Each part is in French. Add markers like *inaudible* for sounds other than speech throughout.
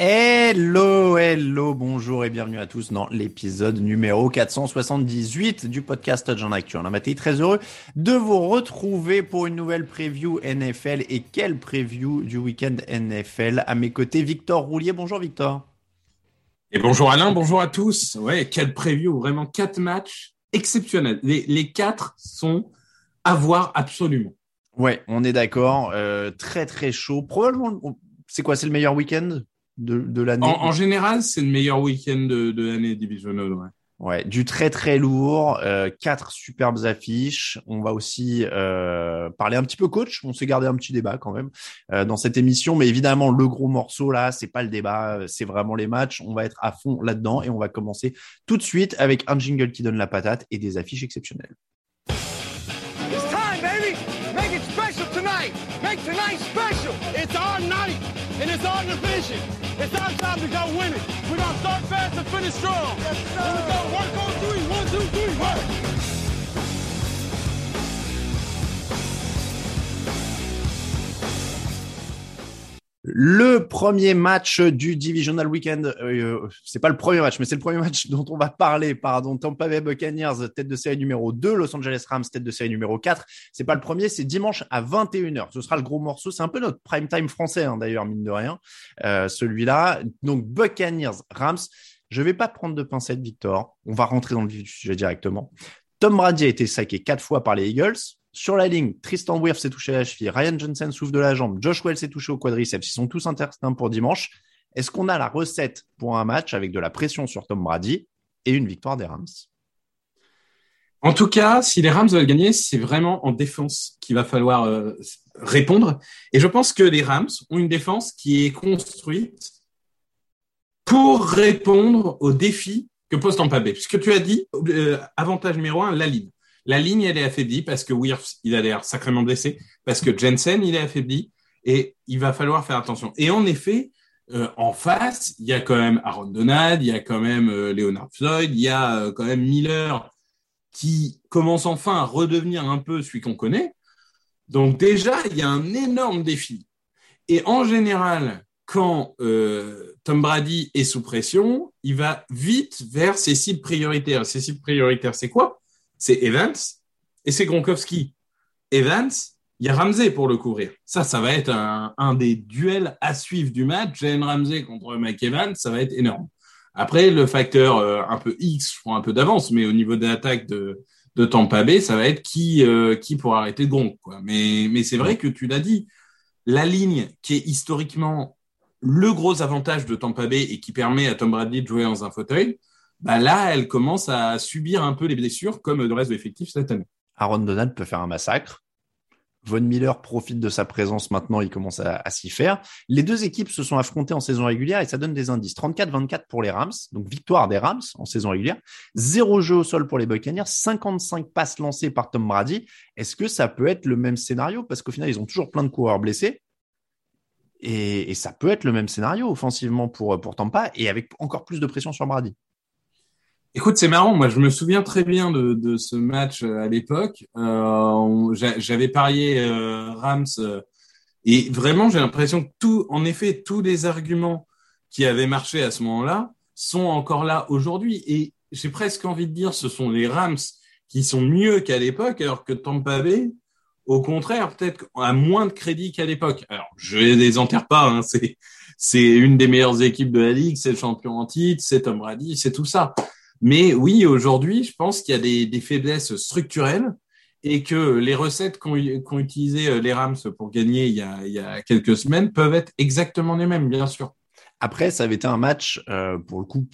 Hello, hello, bonjour et bienvenue à tous dans l'épisode numéro 478 du podcast Touchdown Actu. On a été très heureux de vous retrouver pour une nouvelle preview NFL et quelle preview du week-end NFL. À mes côtés, Victor Roulier. Bonjour Victor. Et bonjour Alain, bonjour à tous. Ouais, quelle preview, vraiment quatre matchs exceptionnels. Les, les quatre sont à voir absolument. Ouais, on est d'accord. Euh, très très chaud. Probablement, c'est quoi C'est le meilleur week-end? De, de l'année En, en général, c'est le meilleur week-end de, de l'année divisionale. Ouais. Ouais, du très très lourd, euh, quatre superbes affiches. On va aussi euh, parler un petit peu coach. On s'est gardé un petit débat quand même euh, dans cette émission, mais évidemment le gros morceau là, c'est pas le débat, c'est vraiment les matchs. On va être à fond là-dedans et on va commencer tout de suite avec un jingle qui donne la patate et des affiches exceptionnelles. It's time, baby. Make it special tonight. Make tonight special. It's our night, and it's our division. It's our time to go win it. We're gonna start fast and finish strong. Yes, sir. We're gonna work on three. One, two, three, work. Le premier match du Divisional Weekend, euh, c'est pas le premier match, mais c'est le premier match *laughs* dont on va parler, pardon. Tampa Bay Buccaneers, tête de série numéro 2, Los Angeles Rams, tête de série numéro 4. C'est pas le premier, c'est dimanche à 21h. Ce sera le gros morceau. C'est un peu notre prime time français, hein, d'ailleurs, mine de rien, euh, celui-là. Donc, Buccaneers, Rams. Je vais pas prendre de pincettes, Victor. On va rentrer dans le sujet directement. Tom Brady a été saqué quatre fois par les Eagles. Sur la ligne, Tristan Wirf s'est touché à la cheville, Ryan Johnson souffle de la jambe, Josh Wells s'est touché au quadriceps. Ils sont tous interdits pour dimanche. Est-ce qu'on a la recette pour un match avec de la pression sur Tom Brady et une victoire des Rams? En tout cas, si les Rams veulent gagner, c'est vraiment en défense qu'il va falloir euh, répondre. Et je pense que les Rams ont une défense qui est construite pour répondre aux défis que pose Tampa Bay. Puisque tu as dit, euh, avantage numéro un, la ligne. La ligne, elle est affaiblie parce que Wirfs, il a l'air sacrément blessé, parce que Jensen, il est affaibli, et il va falloir faire attention. Et en effet, euh, en face, il y a quand même Aaron Donald, il y a quand même euh, Leonard Floyd, il y a euh, quand même Miller qui commence enfin à redevenir un peu celui qu'on connaît. Donc déjà, il y a un énorme défi. Et en général, quand Tom Brady est sous pression, il va vite vers ses cibles prioritaires. Ses cibles prioritaires, c'est quoi? C'est Evans et c'est Gronkowski. Evans, il y a Ramsey pour le couvrir. Ça, ça va être un, un des duels à suivre du match. Jalen Ramsey contre Mike Evans, ça va être énorme. Après, le facteur euh, un peu X, je prends un peu d'avance, mais au niveau de l'attaque de, de Tampa Bay, ça va être qui, euh, qui pour arrêter Gronk. Mais, mais c'est vrai que tu l'as dit, la ligne qui est historiquement le gros avantage de Tampa Bay et qui permet à Tom Brady de jouer dans un fauteuil, bah là, elle commence à subir un peu les blessures comme le reste de l'effectif cette année. Aaron Donald peut faire un massacre. Von Miller profite de sa présence maintenant, il commence à, s'y faire. Les deux équipes se sont affrontées en saison régulière et ça donne des indices. 34-24 pour les Rams, donc victoire des Rams en saison régulière. Zéro jeu au sol pour les Buccaneers, 55 passes lancées par Tom Brady. Est-ce que ça peut être le même scénario? Parce qu'au final, ils ont toujours plein de coureurs blessés. Et, et, ça peut être le même scénario offensivement pour, pour Tampa et avec encore plus de pression sur Brady. Écoute, c'est marrant. Moi, je me souviens très bien de, de ce match euh, à l'époque. Euh, J'avais parié euh, Rams euh, et vraiment, j'ai l'impression que tout, en effet, tous les arguments qui avaient marché à ce moment-là sont encore là aujourd'hui. Et j'ai presque envie de dire, ce sont les Rams qui sont mieux qu'à l'époque, alors que Tampa Bay, au contraire, peut-être a moins de crédit qu'à l'époque. Alors, je les enterre pas. Hein, c'est c'est une des meilleures équipes de la ligue, c'est le champion en titre, c'est Tom Brady, c'est tout ça. Mais oui, aujourd'hui, je pense qu'il y a des, faiblesses structurelles et que les recettes qu'ont qu utilisées les Rams pour gagner il y, a, quelques semaines peuvent être exactement les mêmes, bien sûr. Après, ça avait été un match, euh, pour le coup,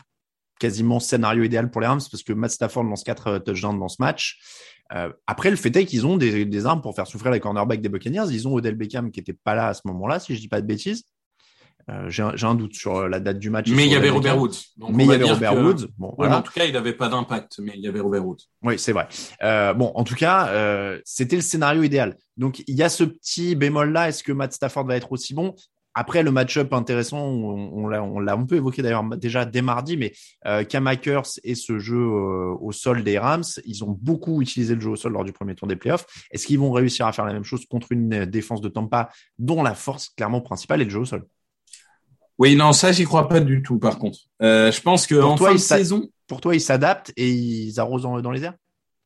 quasiment scénario idéal pour les Rams parce que Matt Stafford lance quatre touchdowns dans ce match. Euh, après, le fait est qu'ils ont des, des, armes pour faire souffrir les cornerbacks des Buccaneers. Ils ont Odell Beckham qui était pas là à ce moment-là, si je dis pas de bêtises. Euh, J'ai un, un, doute sur la date du match. Mais il y avait Robert Woods. Donc mais il y avait Robert que... Woods. Bon, ouais, voilà. En tout cas, il n'avait pas d'impact, mais il y avait Robert Woods. Oui, c'est vrai. Euh, bon, en tout cas, euh, c'était le scénario idéal. Donc, il y a ce petit bémol-là. Est-ce que Matt Stafford va être aussi bon? Après le match-up intéressant, on, on l'a on, un peu évoqué d'ailleurs déjà dès mardi, mais euh, Cam Akers et ce jeu euh, au sol des Rams, ils ont beaucoup utilisé le jeu au sol lors du premier tour des playoffs. Est-ce qu'ils vont réussir à faire la même chose contre une défense de Tampa dont la force clairement principale est le jeu au sol? Oui, non, ça j'y crois pas du tout. Par contre, euh, je pense que pour en toi, fin de saison, pour toi, ils s'adaptent et ils arrosent dans, dans les airs.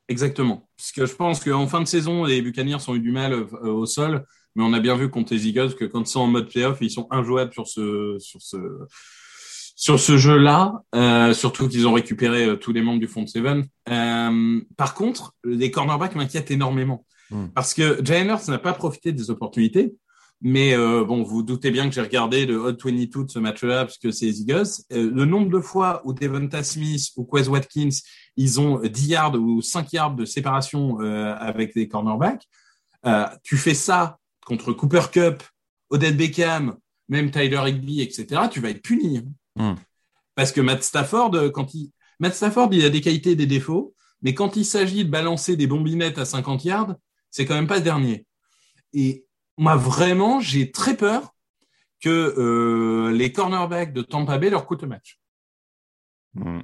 Exactement. Parce que je pense qu'en fin de saison, les Buccaneers ont eu du mal euh, au sol, mais on a bien vu contre les Eagles que quand ils sont en mode playoff, ils sont injouables sur ce sur ce sur ce jeu-là. Euh, surtout qu'ils ont récupéré euh, tous les membres du front seven. Euh, par contre, les cornerbacks m'inquiètent énormément Mm. parce que Hurts n'a pas profité des opportunités. Mais euh, bon, vous doutez bien que j'ai regardé le Hot 22 de ce match-là parce que c'est les Eagles. Euh, le nombre de fois où Devonta Smith ou Quez Watkins, ils ont 10 yards ou 5 yards de séparation euh, avec les cornerbacks. Euh, tu fais ça contre Cooper Cup, Odette Beckham, même Tyler Higby, etc. Tu vas être puni. Mm. Parce que Matt Stafford, euh, quand il Matt Stafford, il a des qualités et des défauts, mais quand il s'agit de balancer des bombinettes à 50 yards, c'est quand même pas le dernier. Et moi, vraiment, j'ai très peur que euh, les cornerbacks de Tampa Bay leur coûtent le match. Mm.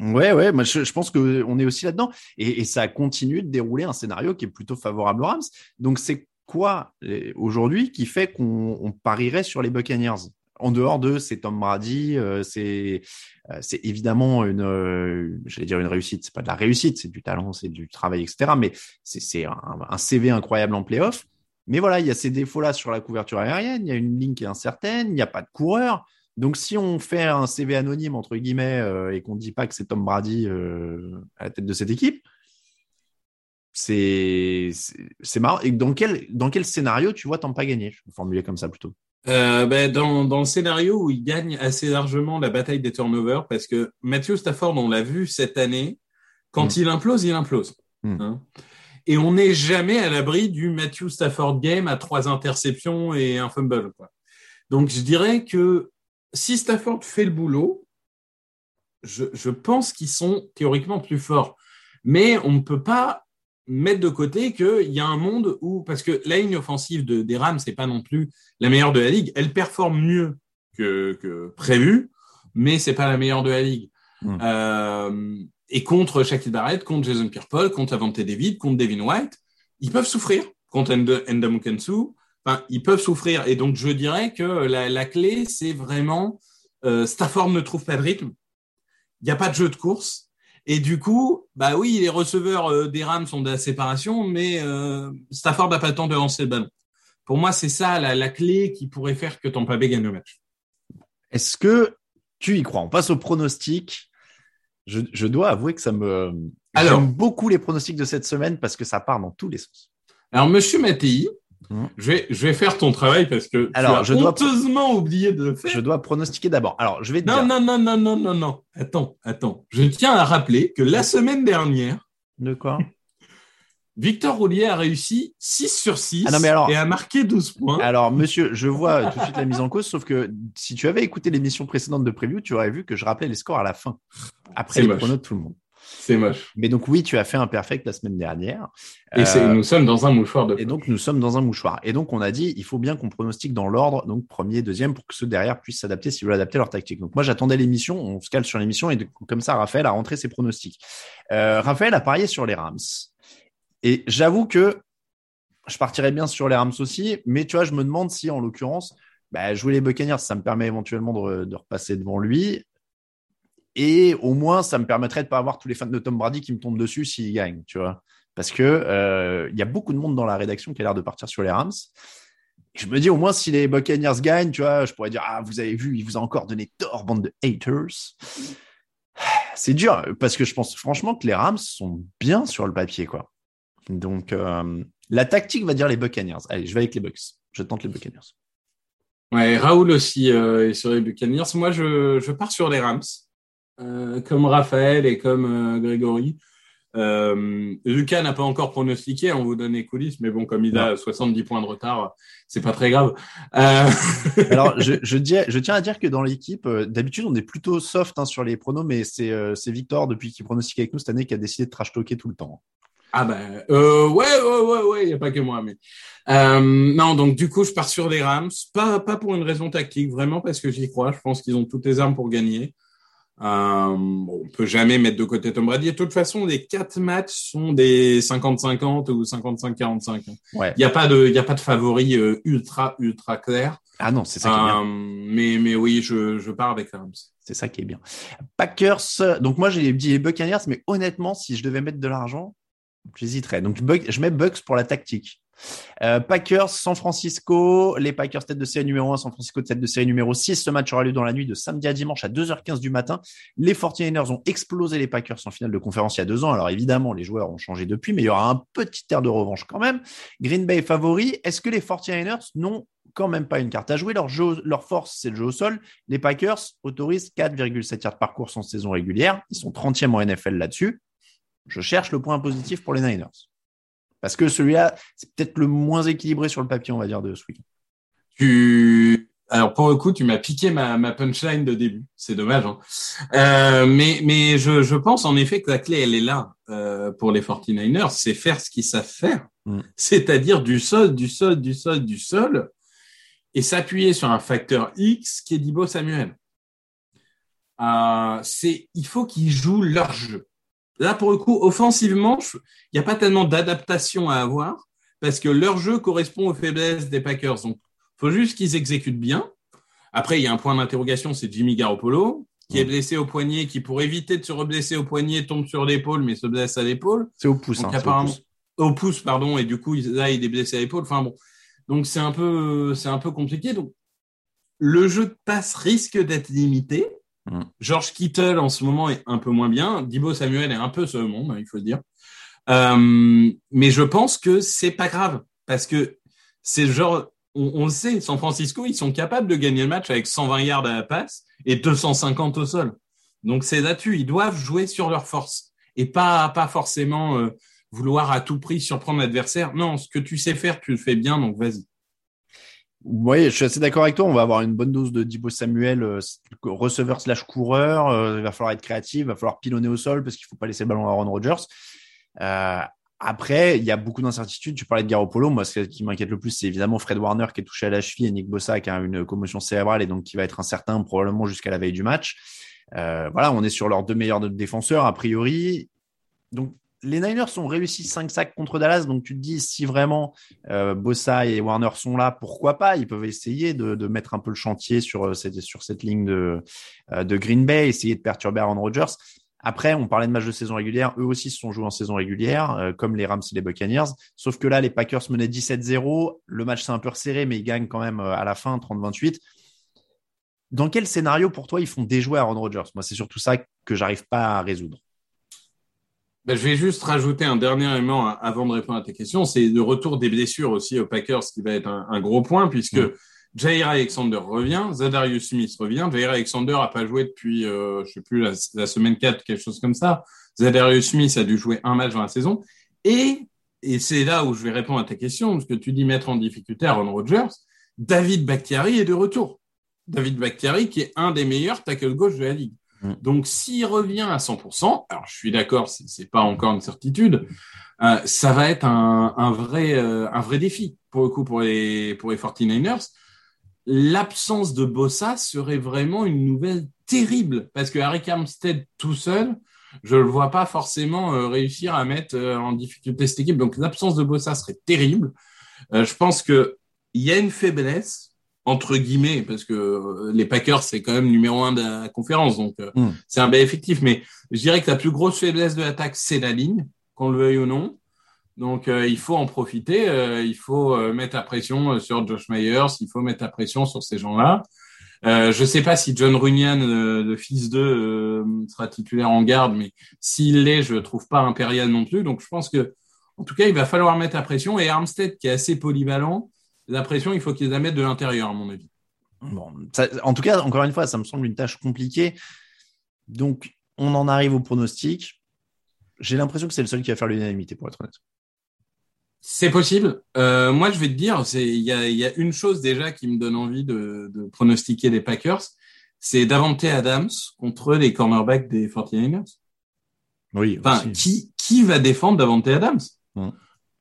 Ouais, ouais, moi je, pense qu'on est aussi là-dedans. Et, ça continue de dérouler un scénario qui est plutôt favorable aux Rams. Donc c'est quoi aujourd'hui qui fait qu'on parierait sur les Buccaneers? En dehors de c'est Tom Brady, euh, c'est euh, c'est évidemment une, euh, j'allais dire une réussite, c'est pas de la réussite, c'est du talent, c'est du travail, etc. Mais c'est un, un, CV incroyable en playoff. Mais voilà, il y a ces défauts-là sur la couverture aérienne, il y a une ligne qui est incertaine, il n'y a pas de coureur. Donc, si on fait un CV anonyme, entre guillemets, euh, et qu'on ne dit pas que c'est Tom Brady euh, à la tête de cette équipe, c'est marrant. Et dans quel, dans quel scénario tu vois Tampa gagner? Je vais formuler comme ça plutôt. Euh, ben dans, dans le scénario où il gagne assez largement la bataille des turnovers, parce que Matthew Stafford, on l'a vu cette année, quand mmh. il implose, il implose. Mmh. Hein et on n'est jamais à l'abri du Matthew Stafford game à trois interceptions et un fumble. Quoi. Donc je dirais que si Stafford fait le boulot, je, je pense qu'ils sont théoriquement plus forts. Mais on ne peut pas mettre de côté qu'il y a un monde où, parce que la ligne offensive de, des Rams, c'est pas non plus la meilleure de la ligue, elle performe mieux que, que prévu, mais c'est pas la meilleure de la ligue. Mmh. Euh, et contre Shaquille Barrett, contre Jason Pierre-Paul, contre Avante David, contre Devin White, ils peuvent souffrir. Contre Endamukensu, enfin, ils peuvent souffrir. Et donc, je dirais que la, clé, c'est vraiment euh, Stafford ne trouve pas de rythme. Il n'y a pas de jeu de course. Et du coup, bah oui, les receveurs euh, des Rams sont de la séparation, mais euh, Stafford n'a pas le temps de lancer le ballon. Pour moi, c'est ça la, la, clé qui pourrait faire que Tampa Bay gagne le match. Est-ce que tu y crois? On passe au pronostic. Je, je, dois avouer que ça me. J'aime beaucoup les pronostics de cette semaine parce que ça part dans tous les sens. Alors, Monsieur Mattei, mmh. je, vais, je vais faire ton travail parce que Alors, tu as je dois honteusement oublié de le faire. Je dois pronostiquer d'abord. Alors, je vais te non, dire. Non, non, non, non, non, non. Attends, attends. Je tiens à rappeler que la semaine dernière. De quoi? Victor Roulier a réussi 6 sur 6 Ah non, mais alors- et a marqué 12 points. Alors, monsieur, je vois tout de suite la mise en cause, sauf que si tu avais écouté l'émission précédente de preview, tu aurais vu que je rappelais les scores à la fin, après les moche. pronos de tout le monde. C'est moche. Mais donc, oui, tu as fait un perfect la semaine dernière. Et Euh, nous sommes dans un mouchoir de Et donc, nous sommes dans un mouchoir. Et donc, on a dit, il faut bien qu'on pronostique dans l'ordre, donc premier, deuxième, pour que ceux derrière puissent s'adapter s'ils veulent adapter leur tactique. Donc, moi, j'attendais l'émission, on se cale sur l'émission, et de- comme ça, Raphaël a rentré ses pronostics. Euh, Raphaël a parié sur les Rams. Et j'avoue que je partirais bien sur les Rams aussi, mais tu vois, je me demande si, en l'occurrence, bah, jouer les Buccaneers, ça me permet éventuellement de repasser devant lui. Et au moins, ça me permettrait de pas avoir tous les fans de Tom Brady qui me tombent dessus s'il gagne, tu vois. Parce que euh, il y a beaucoup de monde dans la rédaction qui a l'air de partir sur les Rams. Je me dis au moins si les Buccaneers gagnent, tu vois, je pourrais dire ah vous avez vu, il vous a encore donné tort bande de haters. C'est dur parce que je pense franchement que les Rams sont bien sur le papier quoi. Donc euh, la tactique va dire les Buccaneers. Allez, je vais avec les Bucks. Je tente les Buccaneers. Ouais, Raoul aussi euh, est sur les Buccaneers. Moi, je pars sur les Rams, euh, comme Raphaël et comme euh, Grégory. Euh, Lucas n'a pas encore pronostiqué, on vous donne les coulisses, mais bon, comme il a 70 points de retard, c'est pas très grave. Alors, *laughs* je, je, dis, je tiens à dire que dans l'équipe, d'habitude, on est plutôt soft hein, sur les pronos, mais c'est Victor, depuis qu'il pronostique avec nous cette année, qui a décidé de trash talker tout le temps. Ah ben, euh, ouais, ouais, ouais, ouais, il n'y a pas que moi, mais euh, non, donc du coup, je pars sur les Rams, pas pas pour une raison tactique, vraiment parce que j'y crois. Je pense qu'ils ont toutes les armes pour gagner. Euh, bon, on peut jamais mettre de côté Tom Brady. De toute façon, les quatre matchs sont des 50-50 ou 55-45. Ouais. Il n'y a pas de, il a pas de favori euh, ultra ultra clair. Ah non, c'est ça qui est bien. Euh, mais mais oui, je je pars avec Rams. C'est ça qui est bien. Packers. Donc moi j'ai dit les Buccaneers, mais honnêtement, si je devais mettre de l'argent, j'hésiterais. Donc je mets Bucks pour la tactique. Euh, Packers, San Francisco, les Packers tête de série numéro 1, San Francisco tête de série numéro 6. Ce match aura lieu dans la nuit de samedi à dimanche à 2h15 du matin. Les 49ers ont explosé les Packers en finale de conférence il y a deux ans. Alors évidemment, les joueurs ont changé depuis, mais il y aura un petit air de revanche quand même. Green Bay favori. Est-ce que les 49ers n'ont quand même pas une carte à jouer? Leur, force, c'est le jeu au sol. Les Packers autorisent 4,7 yards par course en saison régulière. Ils sont 30e en NFL là-dessus. Je cherche le point positif pour les Niners. Parce que celui-là, c'est peut-être le moins équilibré sur le papier, on va dire, de ce week Tu alors pour le coup, tu m'as piqué ma, ma punchline de début. C'est dommage. Hein. Euh, mais mais je, je pense en effet que la clé elle est là euh, pour les 49ers, c'est faire ce qu'ils savent faire, Mm. c'est-à-dire du sol, du sol, du sol, du sol, et s'appuyer sur un facteur X qui est Dibo Samuel. Euh, c'est il faut qu'ils jouent leur jeu. Là pour le coup, offensivement, il n'y a pas tellement d'adaptation à avoir parce que leur jeu correspond aux faiblesses des Packers. Donc faut juste qu'ils exécutent bien. Après, il y a un point d'interrogation, c'est Jimmy Garoppolo, qui est blessé au poignet, qui pour éviter de se reblesser au poignet tombe sur l'épaule, mais se blesse à l'épaule. C'est au pouce. Donc hein, au apparemment, pouce. au pouce. pardon, et du coup, il- là, il est blessé à l'épaule. Enfin bon, donc c'est un peu, c'est un peu compliqué. Donc le jeu de passe risque d'être limité. Mm. George Kittle en ce moment est un peu moins bien. Dibo Samuel est un peu ce monde, hein, il faut le dire. Euh, mais je pense que c'est pas grave parce que c'est genre, on, on le sait, San Francisco, ils sont capables de gagner le match avec 120 yards à la passe et 250 au sol. Donc c'est là-dessus, ils doivent jouer sur leur force et pas pas forcément euh, vouloir à tout prix surprendre l'adversaire. Non, ce que tu sais faire, tu le fais bien, donc vas-y. Oui, je suis assez d'accord avec toi. On va avoir une bonne dose de Dibo Samuel, euh, receveur slash coureur. Euh, il va falloir être créatif, il va falloir pilonner au sol parce qu'il faut pas laisser le ballon à Aaron Rodgers. Euh, après, il y a beaucoup d'incertitudes. Tu parlais de Garoppolo. Moi, ce qui m'inquiète le plus, c'est évidemment Fred Warner qui est touché à la cheville et Nick Bossa qui a une commotion cérébrale et donc qui va être incertain probablement jusqu'à la veille du match. Euh, voilà, on est sur leurs deux meilleurs défenseurs a priori. Donc, les Niners ont réussi 5 sacs contre Dallas. Donc, tu te dis, si vraiment euh, Bossa et Warner sont là, pourquoi pas? Ils peuvent essayer de, mettre un peu le chantier sur euh, cette, ligne de, euh, de Green Bay, essayer de perturber Aaron Rodgers. Après, on parlait de matchs de saison régulière. Eux aussi se sont joués en saison régulière, comme les Rams et les Buccaneers. Sauf que là, les Packers menaient 17-0. Le match s'est un peu resserré, mais ils gagnent quand même à la fin, 30-28. Dans quel scénario, pour toi, ils font déjouer Aaron Rodgers? Moi, c'est surtout ça que j'arrive pas à résoudre. Ben, je vais juste rajouter un dernier élément avant de répondre à tes questions. C'est le retour des blessures aussi aux Packers qui va être un, un gros point puisque Mm. Jair Alexander revient, Zadarius Smith revient. Jair Alexander a pas joué depuis, euh, je sais plus, la, la semaine 4, quelque chose comme ça. Zadarius Smith a dû jouer un match dans la saison. Et et c'est là où je vais répondre à ta question, parce que tu dis mettre en difficulté Aaron Rodgers, David Bakhtiari est de retour. David Bakhtiari qui est un des meilleurs tackle gauche de la ligue. Mm. Donc s'il revient à 100%, alors je suis d'accord, c'est pas encore une certitude, euh, ça va être un, un vrai euh, un vrai défi pour le coup pour les pour les 49ers. L'absence de Bossa serait vraiment une nouvelle terrible parce que Harry Armstead tout seul, je le vois pas forcément euh, réussir à mettre en difficulté cette équipe. Donc l'absence de Bossa serait terrible. je pense que il y a une faiblesse entre guillemets, parce que euh, les Packers, c'est quand même numéro un de la conférence, donc euh, hmm. c'est un bel effectif. Mais je dirais que la plus grosse faiblesse de l'attaque, c'est la ligne, qu'on le veuille ou non. Donc euh, il faut en profiter, il faut mettre la pression sur Josh Myers, il faut mettre la pression sur ces gens-là. je ne sais pas si John Runyan, le fils d'eux, sera titulaire en garde, mais s'il l'est, je ne trouve pas impérial non plus. Donc je pense que, en tout cas, il va falloir mettre la pression. Et Armstead, qui est assez polyvalent, l'impression il faut qu'ils la mettent de l'intérieur, à mon avis. Bon, en tout cas, encore une fois, ça me semble une tâche compliquée. Donc, on en arrive au pronostic. J'ai l'impression que c'est le seul qui va faire l'unanimité, pour être honnête. C'est possible. Euh, moi, je vais te dire, il y a, une chose déjà qui me donne envie de, pronostiquer les Packers, c'est Davante Adams contre les cornerbacks des 49ers. Oui. Enfin, qui, qui va défendre Davante Adams? Hum.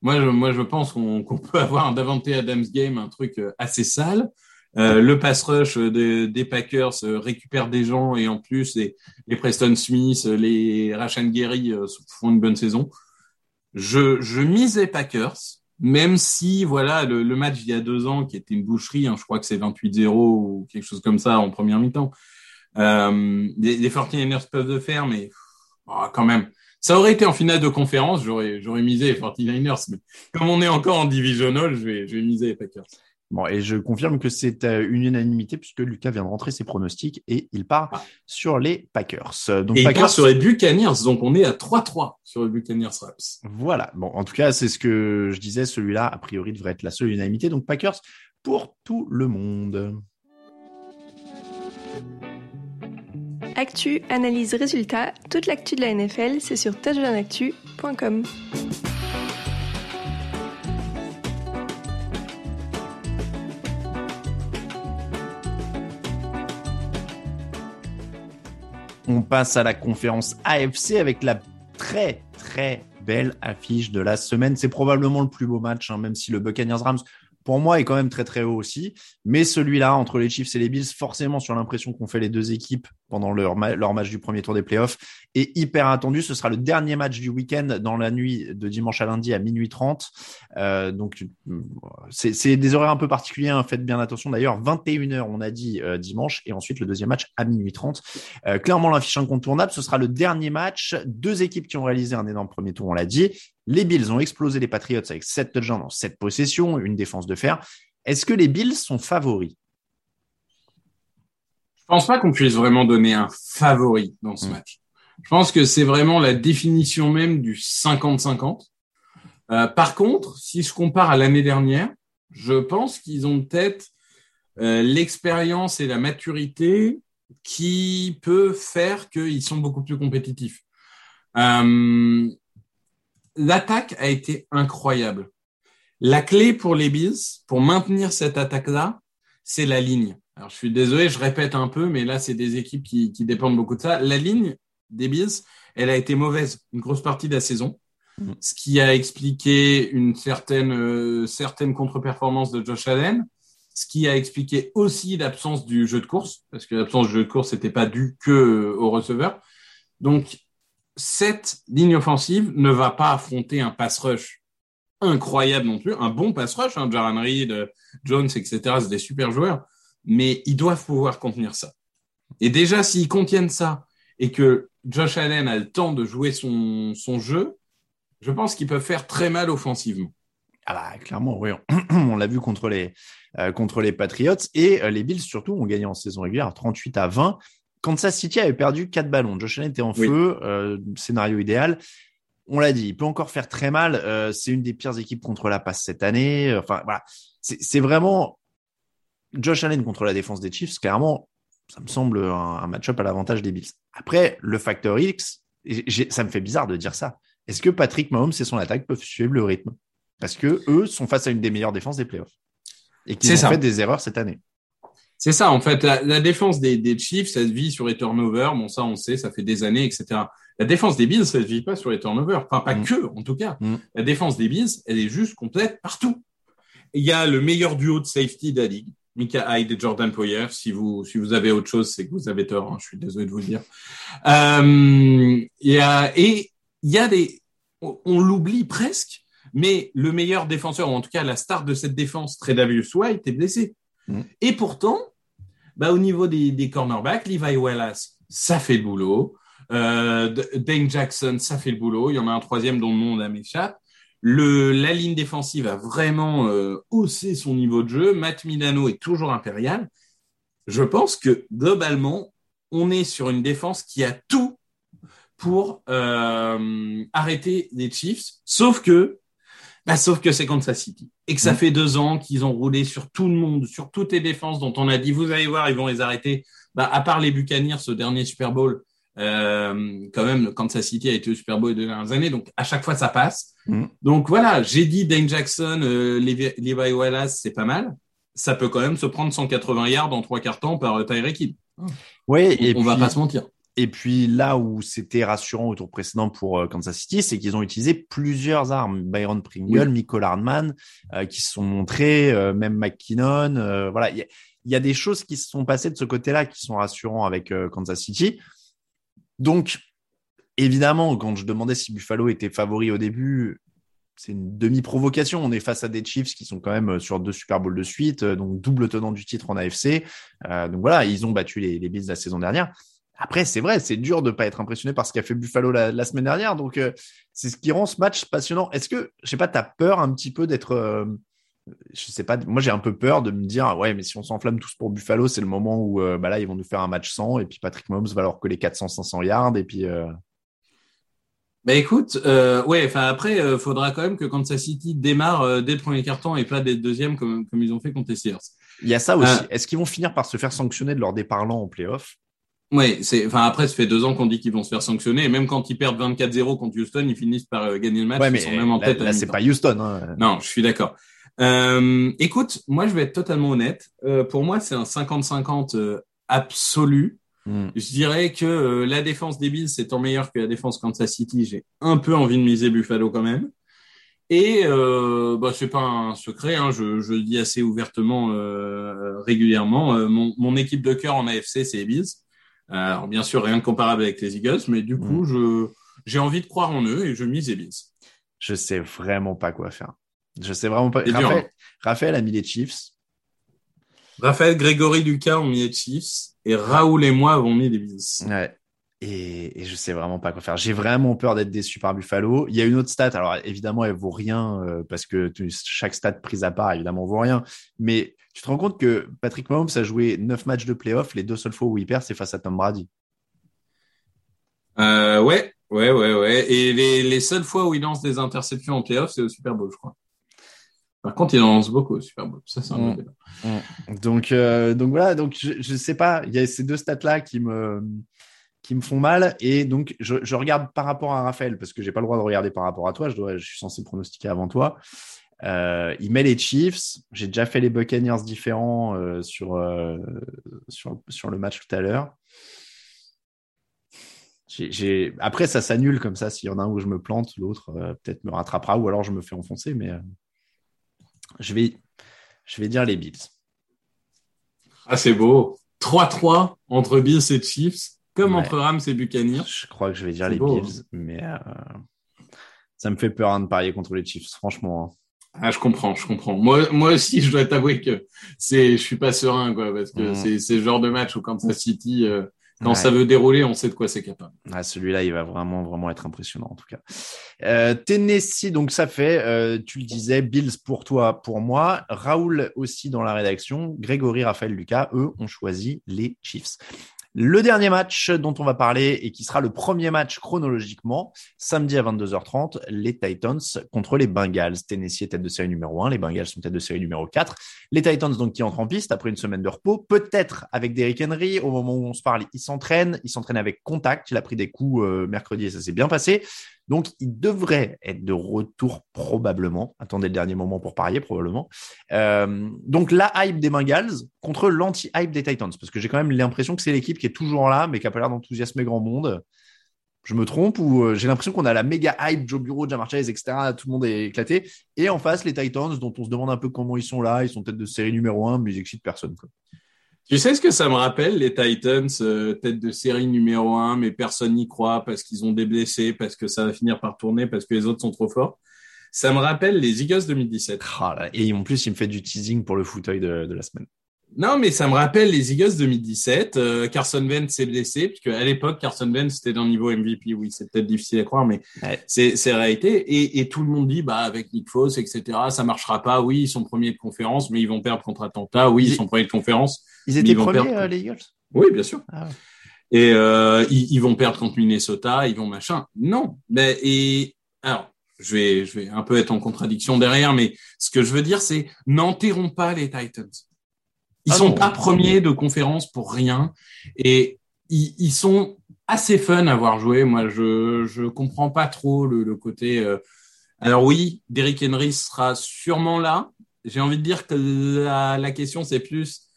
Moi, je, moi, je pense qu'on peut avoir un Davante Adams game, un truc euh, assez sale. Euh, le pass rush des Packers euh, récupère des gens et en plus les, les Preston Smith, les Rashan Gary font une bonne saison. Je, je misais Packers, même si voilà le, match il y a deux ans qui était une boucherie, hein, je crois que c'est 28-0 ou quelque chose comme ça en première mi-temps. Euh, les, les 49ers peuvent le faire, mais oh, quand même, ça aurait été en finale de conférence, j'aurais, j'aurais misé les 49ers. Mais comme on est encore en divisional, je vais, je vais miser les Packers. Bon, et je confirme que c'est euh, une unanimité puisque Lucas vient de rentrer ses pronostics et il part ah. sur les Packers. Donc, et Packers... il part sur les Buccaneers, donc on est à 3-3 sur les Buccaneers Raps. Voilà. Bon, en tout cas, c'est ce que je disais. Celui-là, a priori, devrait être la seule unanimité. Donc Packers pour tout le monde. Actu, analyse, résultat, toute l'actu de la NFL, c'est sur touchdownactu.com. On passe à la conférence AFC avec la très très belle affiche de la semaine. C'est probablement le plus beau match, hein, même si le Buccaneers Rams pour moi, est quand même très très haut aussi. Mais celui-là, entre les Chiefs et les Bills, forcément sur l'impression qu'ont fait les deux équipes pendant leur, match du premier tour des playoffs, est hyper attendu. Ce sera le dernier match du week-end dans la nuit de dimanche à lundi à minuit 30. Euh, donc, c'est des horaires un peu particuliers. Hein. Faites bien attention. D'ailleurs, 21h, on a dit euh, dimanche, et ensuite le deuxième match à minuit 30. Euh, clairement, l'affiche incontournable, ce sera le dernier match. Deux équipes qui ont réalisé un énorme premier tour, on l'a dit. Les Bills ont explosé les Patriots avec 7 touchdowns dans 7 possessions, une défense de fer. Est-ce que les Bills sont favoris? Je pense pas qu'on puisse vraiment donner un favori dans ce hmm. match. Je pense que c'est vraiment la définition même du 50-50. Euh, par contre, si je compare à l'année dernière, je pense qu'ils ont peut-être euh, l'expérience et la maturité qui peut faire qu'ils sont beaucoup plus compétitifs. Euh, l'attaque a été incroyable. La clé pour les Bills, pour maintenir cette attaque-là, c'est la ligne. Alors, je suis désolé, je répète un peu, mais là, c'est des équipes qui, qui, dépendent beaucoup de ça. La ligne des Bills, elle a été mauvaise une grosse partie de la saison, mm. ce qui a expliqué une certaine, euh, certaine contre-performance de Josh Allen, ce qui a expliqué aussi l'absence du jeu de course, parce que l'absence du jeu de course n'était pas due que euh, au receveur. Donc, cette ligne offensive ne va pas affronter un pass rush incroyable non plus, un bon pass rush, hein, Reed, Jones, etc., c'est des super joueurs, mais ils doivent pouvoir contenir ça. Et déjà, s'ils contiennent ça et que Josh Allen a le temps de jouer son, jeu, je pense qu'ils peuvent faire très mal offensivement. Ah bah, clairement, oui. *clears throat* On l'a vu contre les, euh, Patriots et euh, les Bills surtout ont gagné en saison régulière 38 à 20. Kansas City avait perdu quatre ballons. Josh Allen était en feu, euh, scénario idéal. On l'a dit, il peut encore faire très mal. Euh, c'est une des pires équipes contre la passe cette année. Enfin voilà, c'est vraiment Josh Allen contre la défense des Chiefs. Clairement, ça me semble un, un match-up à l'avantage des Bills. Après, le facteur X, ça me fait bizarre de dire ça, est-ce que Patrick Mahomes et son attaque peuvent suivre le rythme? Parce que eux sont face à une des meilleures défenses des playoffs et qui ont fait des erreurs cette année. C'est ça, en fait, la, défense des, des, Chiefs, ça se vit sur les turnovers. Bon, ça, on sait, ça fait des années, etc. La défense des Bills, ça se vit pas sur les turnovers. Enfin, pas mm. que, en tout cas. Mm. La défense des Bills, elle est juste complète partout. Il y a le meilleur duo de safety de la ligue. Mika Hyde et Jordan Poyer. Si vous, si vous avez autre chose, c'est que vous avez tort. Hein, je suis désolé de vous le dire. Euh, il y a, et il y a des, on l'oublie presque, mais le meilleur défenseur, ou en tout cas la star de cette défense, Tredavious White, est blessé. Mm. Et pourtant, bah, au niveau des, des cornerbacks, Levi Wallace, ça fait le boulot. Euh, Dane Jackson, ça fait le boulot. Il y en a un troisième dont le nom m'échappe. Le, la ligne défensive a vraiment euh, haussé son niveau de jeu. Matt Milano est toujours impérial. Je pense que globalement, on est sur une défense qui a tout pour euh, arrêter les Chiefs, sauf que bah, sauf que c'est Kansas City et que ça mmh. fait deux ans qu'ils ont roulé sur tout le monde, sur toutes les défenses dont on a dit vous allez voir, ils vont les arrêter. Bah, à part les Buccaneers, ce dernier Super Bowl, euh, quand même, Kansas City a été au Super Bowl de dernières années, donc à chaque fois ça passe. Mmh. Donc voilà, j'ai dit Dane Jackson, euh, Levi, Wallace, c'est pas mal. Ça peut quand même se prendre 180 yards en trois quarts temps par euh, Tyreek Hill. Oui, et on, va pas se mentir. Et puis là où c'était rassurant au tour précédent pour euh, Kansas City, c'est qu'ils ont utilisé plusieurs armes. Byron Pringle, oui. Hardman, euh, qui se sont montrés, euh, même McKinnon. voilà, il y, a des choses qui se sont passées de ce côté-là qui sont rassurants avec Kansas City. Donc, évidemment, quand je demandais si Buffalo était favori au début, c'est une demi-provocation. On est face à des Chiefs qui sont quand même sur deux Super Bowls de suite, donc double tenant du titre en AFC. donc voilà, ils ont battu les, les Bills la saison dernière. Après, c'est vrai, c'est dur de pas être impressionné par ce qu'a fait Buffalo la, semaine dernière. Donc, euh, c'est ce qui rend ce match passionnant. Est-ce que, je sais pas, tu as peur un petit peu d'être. Euh, je sais pas, moi j'ai un peu peur de me dire, ouais, mais si on s'enflamme tous pour Buffalo, c'est le moment où euh, bah là, ils vont nous faire un match 100 et puis Patrick Mahomes va leur coller 400-500 yards et puis. Bah écoute, euh, ouais, enfin après, il faudra quand même que Kansas City démarre dès le premier carton et pas dès le deuxième comme, comme ils ont fait contre les Sears. Il y a ça aussi. Est-ce qu'ils vont finir par se faire sanctionner de leur départ lent en playoff? Oui, c'est, enfin après, ça fait deux ans qu'on dit qu'ils vont se faire sanctionner, et même quand ils perdent 24-0 contre Houston, ils finissent par euh, gagner le match. mais ils sont même en tête. Là, c'est pas Houston. Hein. Non, je suis d'accord. Euh, écoute, moi, je vais être totalement honnête. Euh, pour moi, c'est un 50-50 euh, absolu. Hmm. Je dirais que euh, la défense des Bills étant meilleure que la défense Kansas City, j'ai un peu envie de miser Buffalo quand même. Et euh, bah, c'est pas un secret, hein, je, je, le dis assez ouvertement régulièrement. Mon, mon, équipe de cœur en AFC, c'est les Bills. Euh, alors bien sûr, rien de comparable avec les Eagles, mais du coup, mm. j'ai envie de croire en eux et je mise les Bills. Je sais vraiment pas quoi faire. Je sais vraiment pas. Raphaël, hein. Raphaël, a mis les Chiefs. Raphaël, Grégory, Lucas ont mis les Chiefs et Raoul et moi avons mis les Bills. Ouais. Et, et, je sais vraiment pas quoi faire. J'ai vraiment peur d'être déçu par Buffalo. Il y a une autre stat. Alors évidemment, elle vaut rien euh, parce que chaque stat prise à part, évidemment, vaut rien. Mais tu te rends compte que Patrick Mahomes a joué 9 matchs de playoff. Les deux seules fois où il perd, c'est face à Tom Brady? Euh, ouais, ouais, ouais, ouais. Et les, les seules fois où il lance des interceptions en playoff, c'est au Super Bowl, je crois. Par contre, il lance beaucoup au Super Bowl. Ça, c'est un mmh. débat. Mmh. Donc, euh, donc voilà. Donc, je, je sais pas. Il y a ces deux stats là qui me qui me font mal. Et donc, je, je, regarde par rapport à Raphaël, parce que j'ai pas le droit de regarder par rapport à toi. Je, dois, je suis censé pronostiquer avant toi. Euh, il met les Chiefs. J'ai déjà fait les Buccaneers différents euh, sur, euh, sur, sur, le match tout à l'heure. Après, ça s'annule comme ça. S'il y en a un où je me plante, l'autre peut-être me rattrapera ou alors je me fais enfoncer. Mais je, vais, je vais dire les Bills. Ah, c'est beau. 3-3 entre Bills et Chiefs. Comme entre Rams et Buccaneers. Je crois que je vais dire les Bills, hein. mais ça me fait peur hein, de parier contre les Chiefs, franchement. Hein. Ah, je comprends, je comprends. Moi, moi aussi, je dois t'avouer que c'est, je suis pas serein, quoi, parce que mm. c'est, le genre de match où Kansas City, euh, quand ça veut dérouler, on sait de quoi c'est capable. Ah, celui-là, il va vraiment, vraiment être impressionnant, en tout cas. Euh, Tennessee, donc ça fait, euh, tu le disais, Bills pour toi, pour moi. Raoul aussi dans la rédaction. Grégory, Raphaël, Lucas, eux ont choisi les Chiefs. Le dernier match dont on va parler et qui sera le premier match chronologiquement, samedi à 22h30, les Titans contre les Bengals. Tennessee est tête de série numéro 1, les Bengals sont tête de série numéro 4. Les Titans donc qui entrent en piste après une semaine de repos, peut-être avec Derrick Henry. Au moment où on se parle, il s'entraîne, il s'entraîne avec contact, il a pris des coups euh, mercredi et ça s'est bien passé. Donc, il devrait être de retour probablement. Attendez le dernier moment pour parier, probablement. Euh, donc, la hype des Bengals contre l'anti-hype des Titans. Parce que j'ai quand même l'impression que c'est l'équipe qui est toujours là, mais qui n'a pas l'air d'enthousiasmer grand monde. Je me trompe ou euh, j'ai l'impression qu'on a la méga hype, Joe Bureau, Jamar etc. Tout le monde est éclaté. Et en face, les Titans, dont on se demande un peu comment ils sont là. Ils sont tête de série numéro un, mais ils excitent personne. Tu sais ce que ça me rappelle, les Titans, euh, tête de série numéro un, mais personne n'y croit parce qu'ils ont des blessés, parce que ça va finir par tourner, parce que les autres sont trop forts. Ça me rappelle les Eagles 2017. Ah là, et en plus, il me fait du teasing pour le fauteuil de, de la semaine. Non, mais ça me rappelle les Eagles 2017. Euh, Carson Wentz s'est blessé, puisque à l'époque, Carson Wentz c'était d'un niveau MVP. Oui, c'est peut-être difficile à croire, mais Ouais. c'est c'est réalité. Et, et tout le monde dit, bah avec Nick Foss, etc., ça marchera pas. Oui, ils sont premiers de conférence, mais ils vont perdre contre Atlanta. Oui, ils sont premiers de conférence. Ils étaient ils vont premiers, perdre. euh, les Eagles? Oui, bien sûr. Ah ouais. Et euh, ils, ils vont perdre contre Minnesota, ils vont machin. Non, mais et alors je vais je vais un peu être en contradiction derrière, mais ce que je veux dire c'est n'enterrons pas les Titans. Ils Ah sont non. pas premiers de conférence pour rien et ils, ils sont assez fun à voir jouer. Moi, je je comprends pas trop le, le côté. euh, Alors oui, Derrick Henry sera sûrement là. J'ai envie de dire que la, la question c'est plus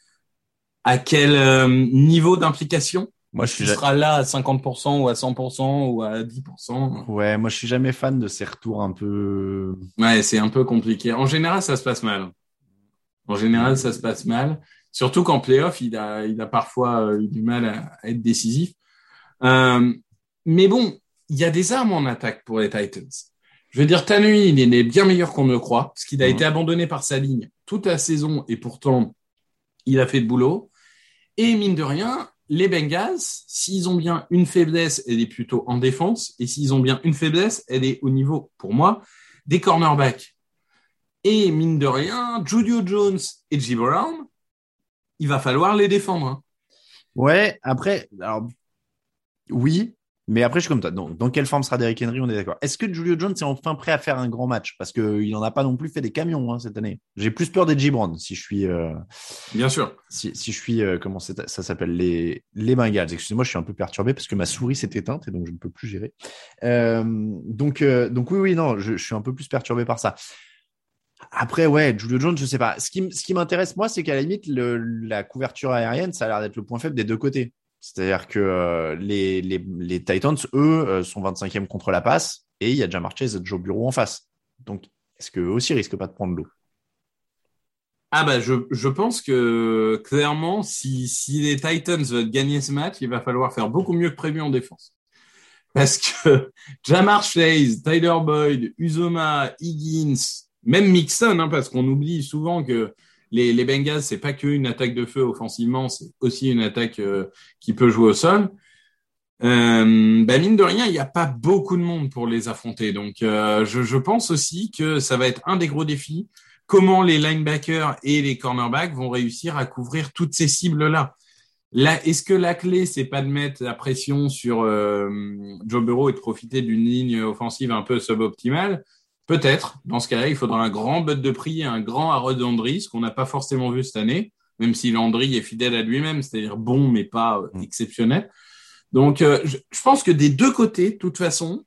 à quel euh, niveau d'implication Moi, je suis tu seras là à 50% ou à 100% ou à 10%. Ouais, moi, je suis jamais fan de ces retours un peu. Ouais, c'est un peu compliqué. En général, ça se passe mal. En général, ça se passe mal. Surtout qu'en playoff, il a, il a parfois euh, eu du mal à, à être décisif. Euh, mais bon, il y a des armes en attaque pour les Titans. Je veux dire, Tanui, il est bien meilleur qu'on ne le croit, parce qu'il a Mhm. été abandonné par sa ligne toute la saison, et pourtant, il a fait le boulot. Et mine de rien, les Bengals, s'ils ont bien une faiblesse, elle est plutôt en défense, et s'ils ont bien une faiblesse, elle est au niveau, pour moi, des cornerbacks. Et mine de rien, Julio Jones et J. Brown, il va falloir les défendre. hein. Ouais, après, alors, oui, mais après, je suis comme toi. Donc, dans quelle forme sera Derrick Henry On est d'accord. Est-ce que Julio Jones est enfin prêt à faire un grand match? Parce qu'il n'en a pas non plus fait des camions hein, cette année. J'ai plus peur des Brown si je suis, euh, Bien sûr. si, si je suis, euh, comment ça s'appelle? Les, les Bengals. Excusez-moi, je suis un peu perturbé parce que ma souris s'est éteinte et donc je ne peux plus gérer. Euh, donc, donc oui, oui, non, je, je suis un peu plus perturbé par ça. Après, ouais, Julio Jones, je sais pas. Ce qui, ce qui m'intéresse, moi, c'est qu'à la limite, la couverture aérienne, ça a l'air d'être le point faible des deux côtés. C'est-à-dire que euh, les, les, les Titans, eux, euh, sont 25e contre la passe et il y a Jamar Chase et Joe Bureau en face. Donc, est-ce qu'eux aussi risquent pas de prendre l'eau? Ah bah je, je pense que clairement, si, si les Titans veulent gagner ce match, il va falloir faire beaucoup mieux que prévu en défense. Parce que *laughs* Jamar Chase, Tyler Boyd, Uzoma, Higgins, même Mixon, hein, parce qu'on oublie souvent que les, les Bengals, c'est pas qu'une attaque de feu offensivement, c'est aussi une attaque euh, qui peut jouer au sol. Euh, bah mine de rien, il n'y a pas beaucoup de monde pour les affronter. Donc, euh, je, pense aussi que ça va être un des gros défis. Comment les linebackers et les cornerbacks vont réussir à couvrir toutes ces cibles-là Là, est-ce que la clé, c'est pas de mettre la pression sur euh, Joe Burrow et de profiter d'une ligne offensive un peu suboptimale? Peut-être. Dans ce cas-là, il faudra un grand but de prix, un grand Harold Landry, ce qu'on n'a pas forcément vu cette année, même si Landry est fidèle à lui-même, c'est-à-dire bon, mais pas euh, exceptionnel. Donc, euh, je, je pense que des deux côtés, de toute façon,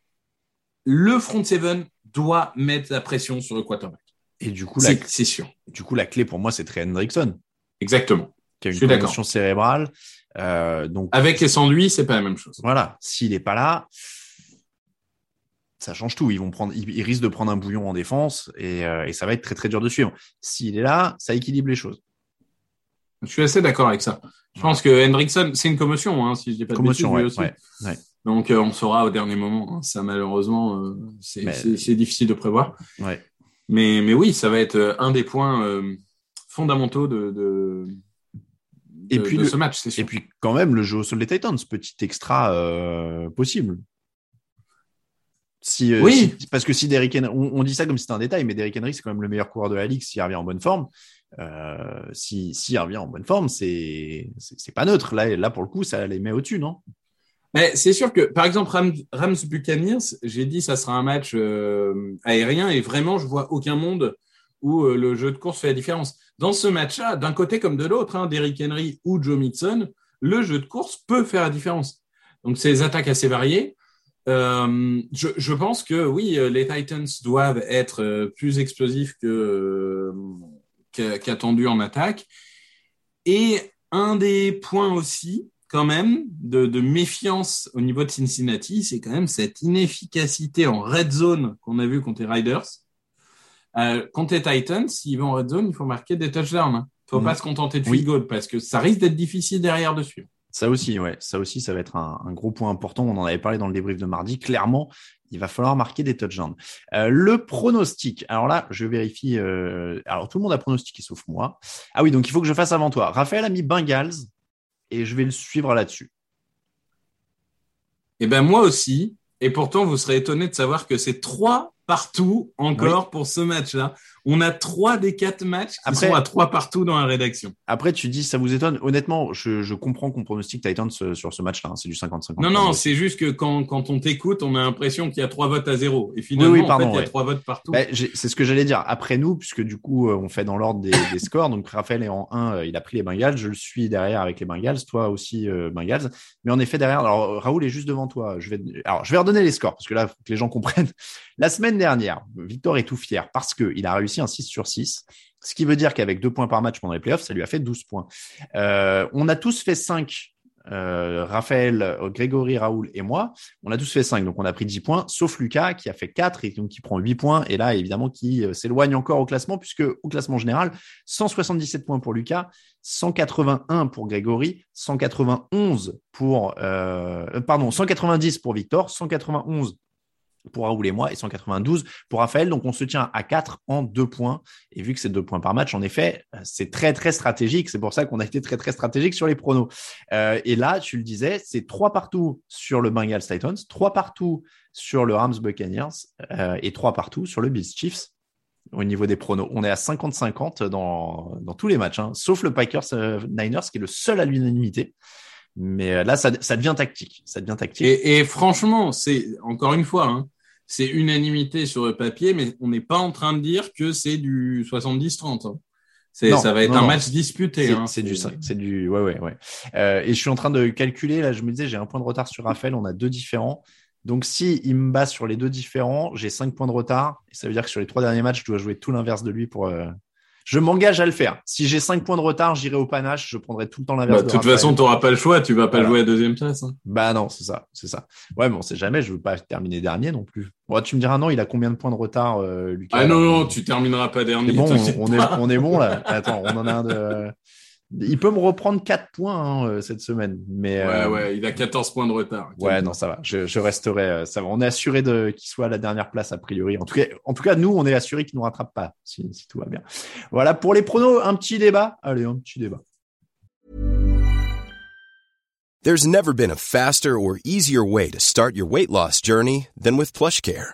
le front seven doit mettre la pression sur le quarterback. Et du coup, la, C'est sûr. du coup, la clé pour moi, c'est Trey Hendrickson, Exactement. qui a une commotion cérébrale. Euh, donc, Avec et sans lui, c'est pas la même chose. Voilà, s'il n'est pas là, ça change tout. Ils vont prendre, ils, ils risquent de prendre un bouillon en défense et, euh, et ça va être très très dur de suivre. S'il est là, ça équilibre les choses. Je suis assez d'accord avec ça. Je pense que Hendrickson, c'est une commotion, hein, si je dis pas de Commotion, bêtises, ouais, ouais. Donc, euh, on saura au dernier moment. hein. Ça, malheureusement, euh, c'est Mais- difficile de prévoir. Ouais. Mais, mais oui, ça va être un des points fondamentaux de, de, Et de- puis de le- ce match, sûr. Et puis quand même le jeu au sol des Titans, petit extra euh, possible. Si, euh, Oui. si- parce que si Derrick Henry, on, on dit ça comme si c'était un détail, mais Derrick Henry c'est quand même le meilleur coureur de la ligue s'il revient en bonne forme. Euh, si s'il revient en bonne forme, c'est pas neutre. Là là pour le coup ça les met au-dessus, non? Mais c'est sûr que, par exemple, Rams, Rams Buccaneers, j'ai dit ça sera un match euh, aérien et vraiment, je vois aucun monde où euh, le jeu de course fait la différence. Dans ce match-là, d'un côté comme de l'autre, hein, Derrick Henry ou Joe Mixon, le jeu de course peut faire la différence. Donc, c'est des attaques assez variées. Euh, je, je, pense que oui, euh, les Titans doivent être euh, plus explosifs que qu'attendu en attaque. Et un des points aussi, quand même, de, de méfiance au niveau de Cincinnati, c'est quand même cette inefficacité en red zone qu'on a vu contre les Riders. Euh, contre les Titans, s'ils vont en red zone, il faut marquer des touchdowns. Hein. faut mmh. pas se contenter de field goal parce que ça risque d'être difficile derrière dessus. Ça aussi, ouais, ça aussi, ça va être un, un, gros point important. On en avait parlé dans le débrief de mardi. Clairement, il va falloir marquer des touchdowns. Euh, le pronostic. Alors là, je vérifie. Euh, alors tout le monde a pronostiqué sauf moi. Ah oui, donc il faut que je fasse avant toi. Raphaël a mis Bengals et je vais le suivre là-dessus. Eh ben moi aussi. Et pourtant, vous serez étonné de savoir que c'est trois partout encore pour ce match-là. On a trois des quatre matchs qui sont à trois partout dans la rédaction. Après, tu dis, ça vous étonne. Honnêtement, je, je comprends qu'on pronostique Titans euh, sur ce match-là. Hein. C'est du 50-50. Non, non, c'est juste que quand, quand on t'écoute, on a l'impression qu'il y a trois votes à zéro. Et finalement, oui, pardon, en fait, il y a trois votes partout. Bah, c'est ce que j'allais dire. Après nous, puisque du coup, euh, on fait dans l'ordre des, des, scores. Donc, Raphaël est en 1, euh, il a pris les Bengals. Je le suis derrière avec les Bengals. Toi aussi, euh, Bengals. Mais en effet, derrière, alors Raoul est juste devant toi. Je vais, alors, je vais redonner les scores parce que là, faut que les gens comprennent. La semaine dernière, Victor est tout fier parce qu'il a réussi un 6 sur 6. Ce qui veut dire qu'avec deux points par match pendant les playoffs, ça lui a fait 12 points. Euh, on a tous fait 5. Euh, Raphaël, Grégory, Raoul et moi, on a tous fait 5, donc on a pris 10 points, sauf Lucas qui a fait 4 et donc qui prend 8 points, et là évidemment qui euh, s'éloigne encore au classement, puisque au classement général, 177 points pour Lucas, 181 pour Grégory, 191 pour, euh, pardon, 190 pour Victor, 191 pour Raoul et moi et 192 pour Raphaël. Donc on se tient à 4 en 2 points. Et vu que c'est 2 points par match, en effet, c'est très très stratégique. C'est pour ça qu'on a été très très stratégique sur les pronos. Euh, et là, tu le disais, c'est 3 partout sur le Bengals Titans, 3 partout sur le Rams Buccaneers euh, et 3 partout sur le Bills Chiefs. Au niveau des pronos, on est à 50-50 dans, dans tous les matchs, hein, sauf le Packers euh, Niners qui est le seul à l'unanimité. Mais euh, là, ça, ça, devient tactique. Ça devient tactique. Et, et franchement, c'est encore une fois, hein, c'est unanimité sur le papier, mais on n'est pas en train de dire que c'est du 70-30. Hein. C'est, ça va être un match disputé. C'est, hein. c'est du, c'est du, ouais, ouais, ouais. Euh, et je suis en train de calculer. Là, je me disais, j'ai un point de retard sur Raphaël. On a deux différents. Donc, si il me bat sur les deux différents, j'ai cinq points de retard. Et ça veut dire que sur les trois derniers matchs, je dois jouer tout l'inverse de lui pour, euh, je m'engage à le faire. Si j'ai 5 points de retard, j'irai au panache, je prendrai tout le temps l'inverse. Bah, de toute façon, tu n'auras pas le choix, tu vas pas jouer à deuxième place. Hein. Bah non, c'est ça, c'est ça. Ouais, mais on sait jamais, je veux pas terminer dernier non plus. Bon, tu me diras non, il a combien de points de retard, euh, Lucas? Ah non, non, tu termineras pas dernier. Bon, on, est, on est bon là. *laughs* Attends, on en a un de. Il peut me reprendre 4 points hein, euh, cette semaine. Mais, ouais, euh... ouais, il a 14 points de retard. Ouais, non, ça va. Je, je resterai. Euh, ça va. On est assuré de qu'il soit à la dernière place a priori. En tout cas, en tout cas, nous, on est assuré qu'il nous rattrape pas si, si tout va bien. Voilà pour les pronos. Un petit débat. Allez, un petit débat. There's never been a faster or easier way to start your weight loss journey than with PlushCare.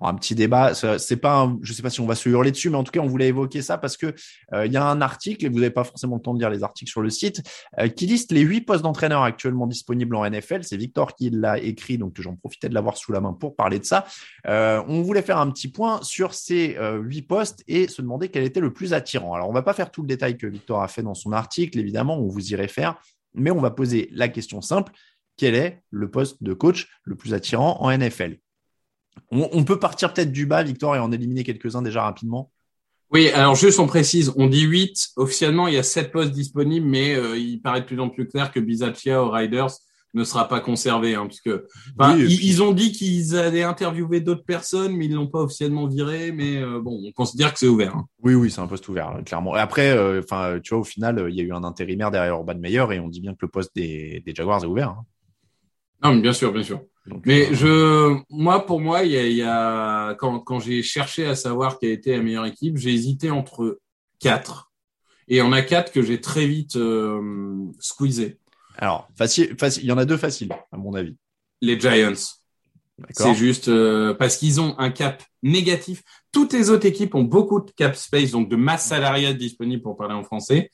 Un petit débat. C'est pas, un, je sais pas si on va se hurler dessus, mais en tout cas, on voulait évoquer ça parce que euh, il y a un article et vous n'avez pas forcément le temps de lire les articles sur le site euh, qui liste les huit postes d'entraîneur actuellement disponibles en NFL. C'est Victor qui l'a écrit, donc j'en profitais de l'avoir sous la main pour parler de ça. Euh, on voulait faire un petit point sur ces huit postes et se demander quel était le plus attirant. Alors, on va pas faire tout le détail que Victor a fait dans son article, évidemment, on vous y réfère, mais on va poser la question simple quel est le poste de coach le plus attirant en NFL on, on peut partir peut-être du bas, Victor, et en éliminer quelques-uns déjà rapidement. Oui, alors juste on précise, on dit 8. Officiellement, il y a 7 postes disponibles, mais euh, il paraît de plus en plus clair que Bizaccia aux Riders ne sera pas conservé, hein, parce que enfin, Oui, et ils, ont dit qu'ils allaient interviewer d'autres personnes, mais ils l'ont pas officiellement viré. Mais euh, bon, on considère que c'est ouvert. hein. Oui, oui, c'est un poste ouvert, clairement. Et après, euh, enfin, tu vois, au final, il y a eu un intérimaire derrière Urban Meyer et on dit bien que le poste des, des Jaguars est ouvert. hein. Non, mais bien sûr, bien sûr. Donc, Mais euh, je, moi, pour moi, il y a, il y a- quand, quand j'ai cherché à savoir quelle était la meilleure équipe, j'ai hésité entre quatre. Et il y en a quatre que j'ai très vite euh, squeezé. Alors, facile, facile, il y en a deux faciles, à mon avis. Les Giants. C'est juste euh, parce qu'ils ont un cap négatif. Toutes les autres équipes ont beaucoup de cap space, donc de masse salariale disponible pour parler en français.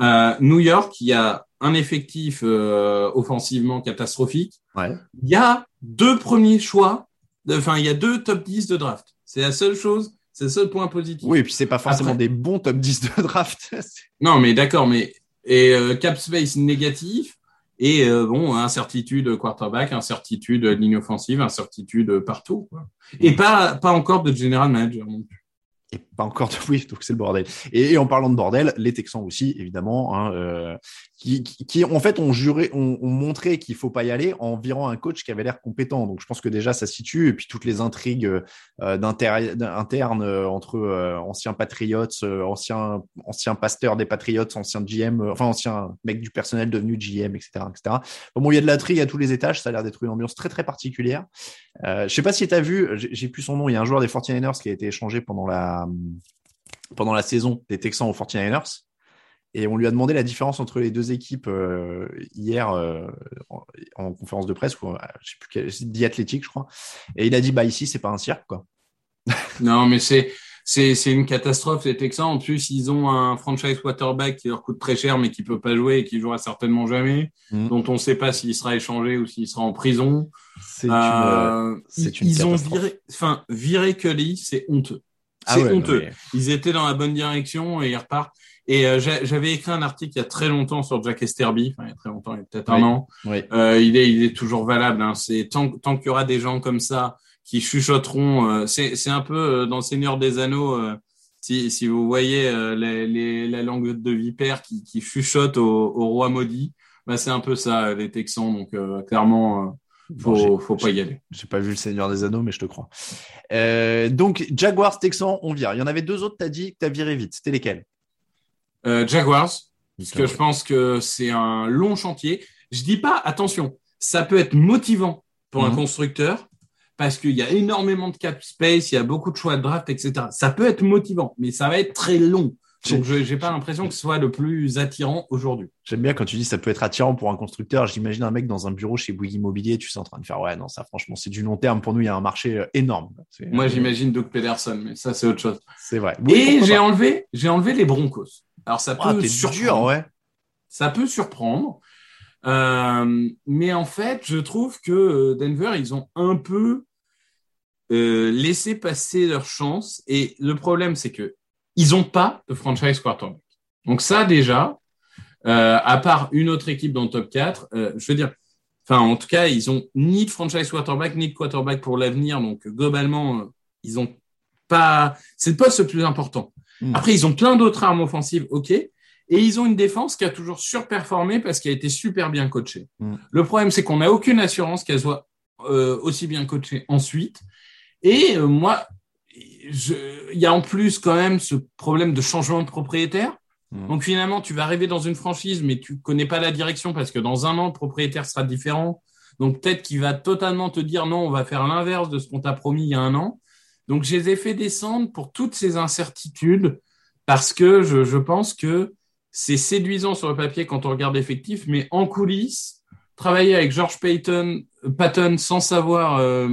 Euh, New York, il y a un effectif euh, offensivement catastrophique. Ouais. Il y a deux premiers choix, enfin il y a deux top 10 de draft. C'est la seule chose, c'est le seul point positif. Oui, et puis c'est pas forcément Après- des bons top 10 de draft. *laughs* Non, mais d'accord, mais et euh, cap space négatif et euh, bon incertitude quarterback, incertitude ligne offensive, incertitude partout. quoi. Et pas pas encore de general manager. non plus. Et encore de *laughs* oui, donc c'est le bordel. Et, en parlant de bordel, les Texans aussi, évidemment, hein, euh, qui, qui, en fait ont juré, ont, ont montré qu'il faut pas y aller en virant un coach qui avait l'air compétent. Donc je pense que déjà ça situe. Et puis toutes les intrigues euh, internes euh, entre euh, anciens Patriots, euh, anciens anciens pasteurs des Patriots, anciens GM, enfin anciens mecs du personnel devenu GM, etc., etc. Bon, il y a de l'intrigue à tous les étages. Ça a l'air d'être une ambiance très très particulière. Je sais pas si tu as vu, j'ai plus son nom. Il y a un joueur des 49ers qui a été échangé pendant la pendant la saison des Texans aux 49ers. Et on lui a demandé la différence entre les deux équipes euh, hier euh, en, en conférence de presse, ou euh, je sais plus quel, c'est The Athletic, je crois. Et il a dit bah ici c'est pas un cirque quoi. *laughs* Non, mais c'est c'est c'est une catastrophe les Texans. En plus, ils ont un franchise quarterback qui leur coûte très cher, mais qui peut pas jouer et qui jouera certainement jamais, Mm. dont on sait pas s'il sera échangé ou s'il sera en prison. C'est une, Euh, une ils ont viré, enfin viré Kelly, c'est honteux. Ah C'est ouais, honteux. Ils étaient dans la bonne direction et ils repartent. Et euh, j'a- j'avais écrit un article il y a très longtemps sur Jack Esterby, enfin il y a très longtemps, il y a peut-être Oui. un an. Oui. Euh, il est, il est toujours valable. Hein. C'est tant, tant qu'il y aura des gens comme ça qui chuchoteront. euh, c'est, un peu euh, dans le Seigneur des Anneaux. euh, si, si vous voyez euh, les, les, la langue de vipère qui, qui chuchote au, au roi maudit, bah c'est un peu ça les Texans. Donc euh, clairement, euh, faut, Bon, faut pas y aller. J'ai pas vu le Seigneur des Anneaux, mais je te crois. Euh, donc Jaguars, Texans, on vire. Il y en avait deux autres. T'as dit que t'as viré vite. C'était lesquels? Euh, Jaguars, parce que je pense que c'est un long chantier. Je dis pas, attention, ça peut être motivant pour un Mhm. constructeur parce qu'il y a énormément de cap space, il y a beaucoup de choix de draft, etc. Ça peut être motivant, mais ça va être très long. Donc, je j'ai pas l'impression que ce soit le plus attirant aujourd'hui. J'aime bien quand tu dis ça peut être attirant pour un constructeur. J'imagine un mec dans un bureau chez Bouygues Immobilier, tu sais, en train de faire ouais, non, ça franchement, c'est du long terme. Pour nous, il y a un marché euh, énorme. Moi, j'imagine Doug Pederson, mais ça, c'est autre chose. C'est vrai. Oui, Et j'ai enlevé, j'ai enlevé les Broncos. Alors, ça Ah, peut surprendre. dur, ouais. Ça peut surprendre. Euh, mais en fait, je trouve que euh, Denver, ils ont un peu euh, laissé passer leur chance. Et le problème, c'est que ils ont pas de franchise quarterback. Donc ça, déjà, euh, à part une autre équipe dans le top 4, euh, je veux dire, enfin, en tout cas, ils ont ni de franchise quarterback, ni de quarterback pour l'avenir. Donc, globalement, euh, ils ont pas, c'est le poste le plus important. Hmm. Après, ils ont plein d'autres armes offensives, ok. Et ils ont une défense qui a toujours surperformé parce qu'elle a été super bien coachée. Mm. Le problème, c'est qu'on n'a aucune assurance qu'elle soit euh, aussi bien coachée ensuite. Et euh, moi, il y a en plus quand même ce problème de changement de propriétaire. Mm. Donc finalement, tu vas arriver dans une franchise, mais tu connais pas la direction parce que dans un an, le propriétaire sera différent. Donc peut-être qu'il va totalement te dire non, on va faire l'inverse de ce qu'on t'a promis il y a un an. Donc je les ai fait descendre pour toutes ces incertitudes parce que je, je pense que c'est séduisant sur le papier quand on regarde l'effectif, mais en coulisses, travailler avec George Payton, Patton sans savoir euh,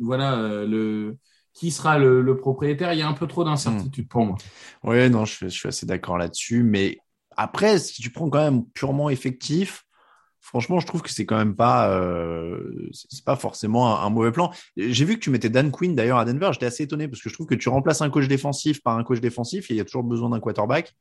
voilà euh, le qui sera le, propriétaire, il y a un peu trop d'incertitude pour moi. Ouais, non, je, suis- assez d'accord là-dessus. Mais après, si tu prends quand même purement effectif, franchement, je trouve que c'est quand même pas, euh, forcément un, mauvais plan. J'ai vu que tu mettais Dan Quinn d'ailleurs à Denver. J'étais assez étonné parce que je trouve que tu remplaces un coach défensif par un coach défensif il y a toujours besoin d'un quarterback.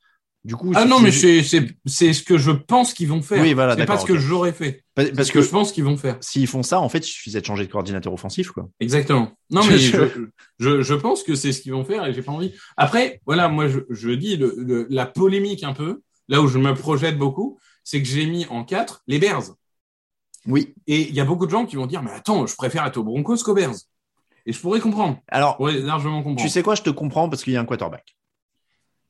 Du coup, Ah non, mais c'est c'est c'est ce que je pense qu'ils vont faire. Oui, voilà, c'est pas ce que j'aurais fait. Parce ce que que je pense qu'ils vont faire. s'ils font ça, en fait, il suffisait de changer de coordinateur offensif, quoi. Exactement. Non, *laughs* mais je- je, pense que c'est ce qu'ils vont faire et j'ai pas envie. Après, voilà, moi, je, je dis le, le- la polémique un peu, là où je me projette beaucoup, c'est que j'ai mis en quatre les Bears. Oui. Et il y a beaucoup de gens qui vont dire, mais attends, je préfère être aux Broncos qu'aux Bears. Et je pourrais comprendre. Alors, Je pourrais largement comprendre. tu sais quoi, je te comprends parce qu'il y a un quarterback.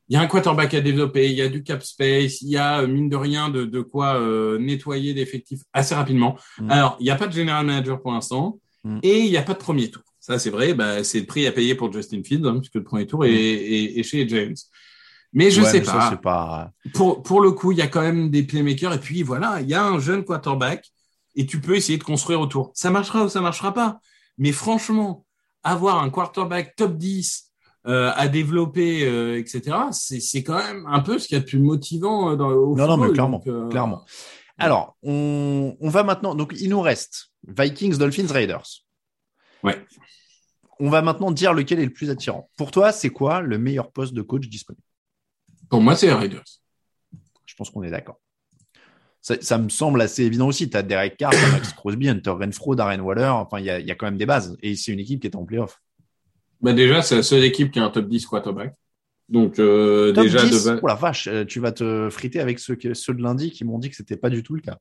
Il y a un quarterback à développer, il y a du cap space, il y a euh, mine de rien de, de quoi euh, nettoyer d'effectifs assez rapidement. Mm. Alors, il n'y a pas de general manager pour l'instant Mm. et il n'y a pas de premier tour. Ça, c'est vrai, bah, c'est le prix à payer pour Justin Fields, hein, puisque le premier tour est, est- est chez James. Mais je Mm. Ouais, sais mais pas. pas. pour, pour le coup, il y a quand même des playmakers et puis voilà, il y a un jeune quarterback et tu peux essayer de construire autour. Ça marchera ou ça marchera pas. Mais franchement, avoir un quarterback top 10 euh, à développer, euh, etc., c'est c'est quand même un peu ce qu'il y a de plus motivant euh, dans, au Non, non, football. mais clairement, Donc, clairement. Alors, on, on va maintenant. Donc, il nous reste Vikings, Dolphins, Raiders. Ouais. On va maintenant dire lequel est le plus attirant. Pour toi, c'est quoi le meilleur poste de coach disponible? Pour moi, c'est Raiders. Je pense qu'on est d'accord. Ça, ça me semble assez évident aussi. Tu as Derek Carr, Max Crosby, Hunter Renfro, Darren Waller. Enfin, il y a, y a quand même des bases. Et c'est une équipe qui est en playoff. Bah déjà, c'est la seule équipe qui a un top 10 quarterback. Donc euh, Top déjà 10, de base- oh la vache, euh, tu vas te friter avec ceux, ceux de lundi qui m'ont dit que c'était pas du tout le cas.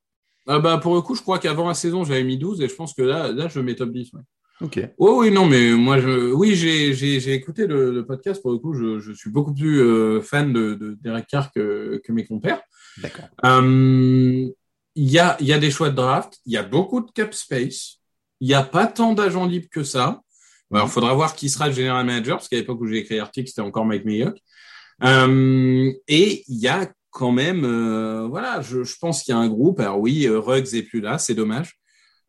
Ah bah pour le coup, je crois qu'avant la saison, j'avais mis 12 et je pense que là, là, je mets top 10. Ouais. Ok. Oh oui, non, mais moi, je, oui, j'ai, écouté le, le podcast. Pour le coup, je, je suis beaucoup plus euh, fan de, de Derek Carr que, que mes compères. D'accord. Euh, Il y a, il y a des choix de draft. Il y a beaucoup de cap space. Il n'y a pas tant d'agents libres que ça. Alors, il faudra voir qui sera le general manager, parce qu'à l'époque où j'ai écrit l'article, c'était encore Mike Mayock. Euh, et il y a quand même, euh, voilà, je, je pense qu'il y a un groupe. Alors oui, euh, Ruggs est plus là, c'est dommage.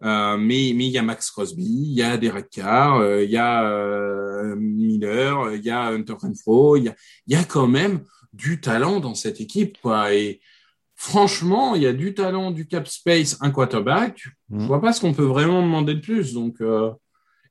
Euh, mais mais il y a Max Crosby, il y a Derek Carr, il y a Miller, il y a Hunter Renfro, il y a y a quand même du talent dans cette équipe quoi. Et franchement, il y a du talent, du cap space, un quarterback. Je vois pas ce qu'on peut vraiment demander de plus. Donc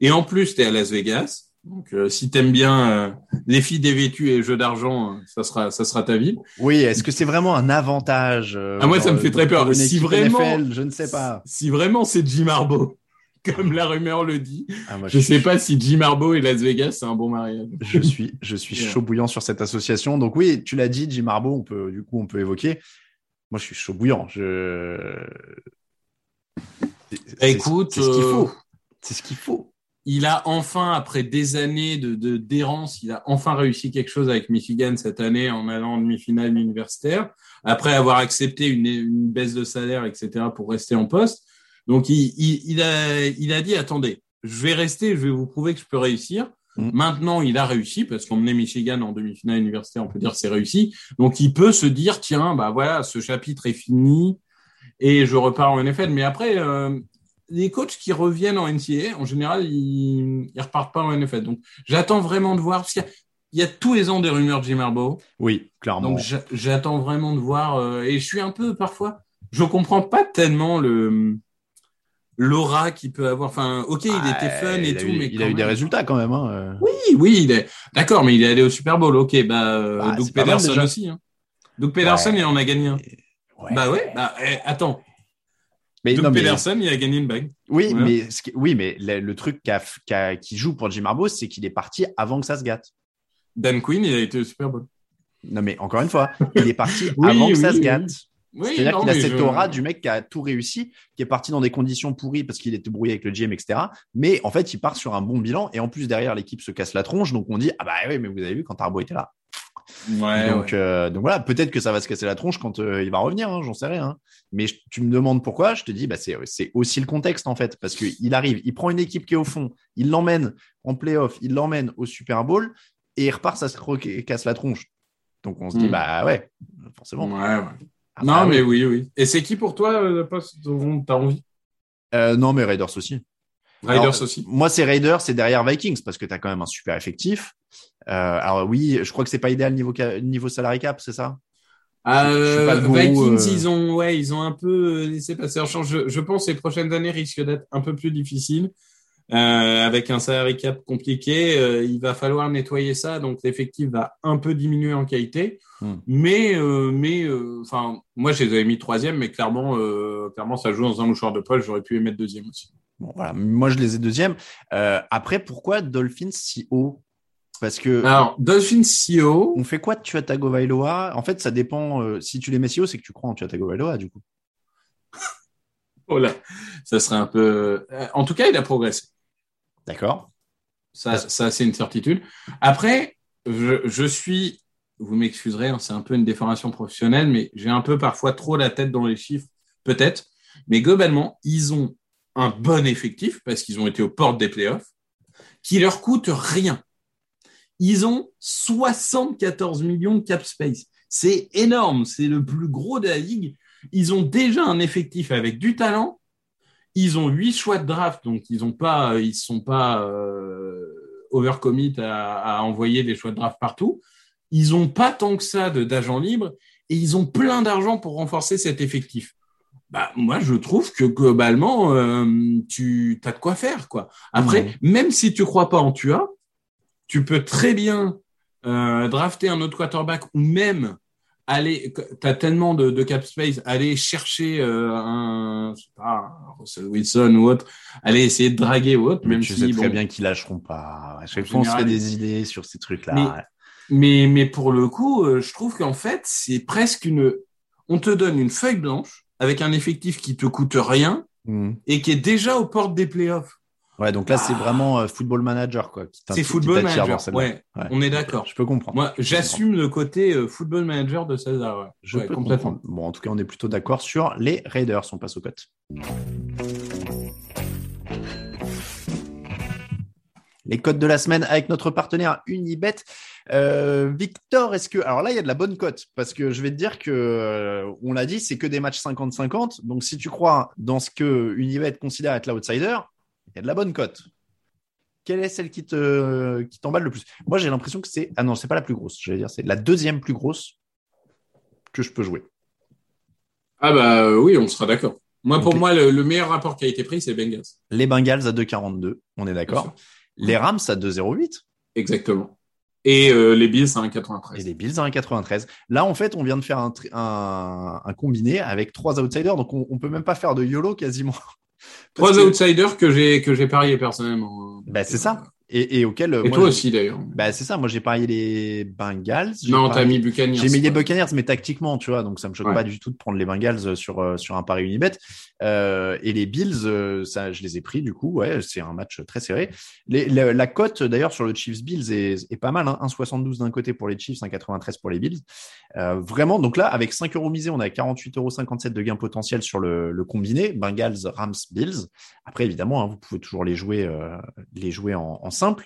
et en plus, tu es à Las Vegas. Donc, euh, si t'aimes bien euh, les filles dévêtues et les jeux d'argent, euh, ça sera, ça sera ta ville. Oui, est-ce que c'est vraiment un avantage euh, Ah, moi, ça me fait très peur. Si vraiment, NFL, je ne sais pas. Si vraiment c'est Jim Harbaugh, *laughs* comme la rumeur le dit, Ah, moi, je sais pas si Jim Harbaugh et Las Vegas, c'est un bon mariage. Je suis, je suis Yeah. chaud bouillant sur cette association. Donc oui, tu l'as dit, Jim Harbaugh, on peut, du coup, on peut évoquer. Moi, je suis chaud bouillant. Je... Écoute, c'est ce qu'il euh, faut. C'est ce qu'il faut. Il a enfin, après des années de de- d'errance, il a enfin réussi quelque chose avec Michigan cette année en allant en demi-finale universitaire, après avoir accepté une, une baisse de salaire, etc., pour rester en poste. Donc, il, il, il a, il a dit, attendez, je vais rester, je vais vous prouver que je peux réussir. Mm. Maintenant, il a réussi parce qu'emmener Michigan en demi-finale universitaire, on peut dire c'est réussi. Donc, il peut se dire, tiens, bah voilà, ce chapitre est fini et je repars en NFL. Mais après, euh, les coachs qui reviennent en NCAA, en général, ils, ils repartent pas en NFL. Donc, j'attends vraiment de voir parce qu'il y y a tous les ans des rumeurs de Jim Harbaugh. Oui, clairement. Donc, j'a- j'attends vraiment de voir. euh, et je suis un peu parfois, je comprends pas tellement le l'aura qu'il peut avoir. Enfin, ok, il était fun Ah, et tout, eu- mais il a eu des résultats quand même. hein, euh. Oui, oui, il est d'accord, mais il est allé au Super Bowl. Ok, bah, euh, Bah, Doug Pederson aussi. Hein. Doug Pederson, Ouais. il en a gagné un. Ouais. Bah ouais, bah eh, attends. Mais Doug non, mais- il a gagné une bague. Oui, Voilà. mais ce qui, oui, mais le, le truc qui joue pour Jim Harbaugh, c'est qu'il est parti avant que ça se gâte. Dan Quinn, il a été au Super Bowl. Non, mais encore une fois, *laughs* il est parti Oui, avant que ça oui, se gâte. C'est-à-dire qu'il a cette je- aura du mec qui a tout réussi, qui est parti dans des conditions pourries parce qu'il était brouillé avec le GM, etc. Mais en fait, il part sur un bon bilan et en plus derrière l'équipe se casse la tronche, donc on dit ah bah oui, mais vous avez vu quand Harbaugh était là. Ouais, donc, ouais. euh, donc voilà, peut-être que ça va se casser la tronche quand euh, il va revenir, hein, j'en sais rien. hein. Mais je- tu me demandes pourquoi, je te dis bah c'est aussi le contexte en fait, parce que il arrive, il prend une équipe qui est au fond, il l'emmène en playoff, il l'emmène au Super Bowl et il repart, ça se casse la tronche. Donc on se dit Hmm. bah ouais, forcément. Ouais. Ah, non, bah, mais oui. oui. Et c'est qui pour toi, euh, le poste dont t'as envie? Euh, non mais Raiders aussi. Raiders Alors, aussi. Moi, c'est Raiders, c'est derrière Vikings parce que tu as quand même un super effectif. Euh, alors oui, je crois que c'est pas idéal niveau niveau salary cap, c'est ça? Je suis pas Euh, gourou, Vikings, euh. ils ont, ouais, ils ont un peu euh, laissé passer leur chance. Je, je pense que les prochaines années risquent d'être un peu plus difficiles. Euh, avec un salary cap compliqué, il va falloir nettoyer ça, donc l'effectif va un peu diminuer en qualité. Hmm. Mais, mais, enfin, moi je les avais mis troisième, mais clairement, clairement, ça joue dans un mouchoir de poche. J'aurais pu les mettre deuxième aussi. Bon, voilà. Moi, je les ai deuxième. Après, pourquoi Dolphins si haut? Parce que Alors, Dolphins CEO, on fait quoi de Tua Tagovailoa En fait, ça dépend. euh, si tu les mets haut, c'est que tu crois en Tua Tagovailoa, du coup. *laughs* oh là, ça serait un peu. Euh, en tout cas, il a progressé. D'accord. Ça, ça c'est une certitude. Après, je, je suis, vous m'excuserez, hein, c'est un peu une déformation professionnelle, mais j'ai un peu parfois trop la tête dans les chiffres, peut-être. Mais globalement, ils ont un bon effectif parce qu'ils ont été aux portes des playoffs, qui leur coûte rien. Ils ont 74 millions de cap space. C'est énorme, c'est le plus gros de la ligue. Ils ont déjà un effectif avec du talent. Ils ont huit choix de draft, donc ils ont pas, ils sont pas euh, overcommit à, à, envoyer des choix de draft partout. Ils ont pas tant que ça de d'agents libres et ils ont plein d'argent pour renforcer cet effectif. Bah, moi, je trouve que globalement, euh, tu as de quoi faire, quoi. Après, même si tu crois pas en Tua, tu peux très bien euh, drafter un autre quarterback ou même aller, tu as tellement de, de, cap space, aller chercher euh, un, je sais pas, Russell Wilson ou autre, aller essayer de draguer ou autre. Mais même tu si, sais bon, très bien qu'ils lâcheront pas. À chaque fois, on se fait des idées sur ces trucs-là. mais, mais pour le coup, euh, je trouve qu'en fait, c'est presque une, on te donne une feuille blanche avec un effectif qui te coûte rien Hmm. et qui est déjà aux portes des playoffs. Ouais, donc là, c'est Ah. vraiment euh, football manager, quoi. C'est football manager. Ouais, Ouais. on est d'accord. Je peux comprendre. Moi, j'assume le côté euh, football manager de César. Ouais. Je Ouais, peux complètement. comprendre. Bon, en tout cas, on est plutôt d'accord sur les Raiders. On passe aux cotes. Les cotes de la semaine avec notre partenaire Unibet. Euh, Victor, est-ce que alors là il y a de la bonne cote parce que je vais te dire que euh, on l'a dit, c'est que des matchs 50-50. Donc si tu crois dans ce que Unibet considère être l'outsider, y a de la bonne cote. Quelle est celle qui te qui t'emballe le plus? Moi j'ai l'impression que c'est ah non c'est pas la plus grosse. Je vais dire c'est la deuxième plus grosse que je peux jouer. Ah bah euh, oui, on sera d'accord. Moi, pour moi, le, le meilleur rapport qui a été pris, c'est Bengals. Les Bengals à 2,42, on est d'accord. Les Rams à 2,08 Exactement. Et euh, les Bills à et 1,93. les Bills à 1,93. Là, en fait, on vient de faire un, tri- un, un combiné avec trois outsiders, donc on, on peut même pas faire de YOLO quasiment. Trois outsiders que j'ai que j'ai parié personnellement. Bah, c'est ça. Et, et auquel. Et moi, toi aussi d'ailleurs. Bah, c'est ça. Moi, j'ai parié les Bengals. Non, t'as mis Buccaneers. J'ai mis les. Buccaneers, mais tactiquement, tu vois, donc ça me choque Ouais. pas du tout de prendre les Bengals sur euh, sur un pari Unibet. Euh, et les Bills, euh, ça, je les ai pris du coup. Ouais, c'est un match très serré. Les, la, la cote d'ailleurs sur le Chiefs Bills est, est pas mal. Hein, 1,72 d'un côté pour les Chiefs, 1,93 pour les Bills. Euh, vraiment, donc là, avec 5 euros misés, on a 48,57 euros de gain potentiel sur le, le combiné Bengals, Rams, Bills. Après, évidemment, hein, vous pouvez toujours les jouer, euh, les jouer en, en simple.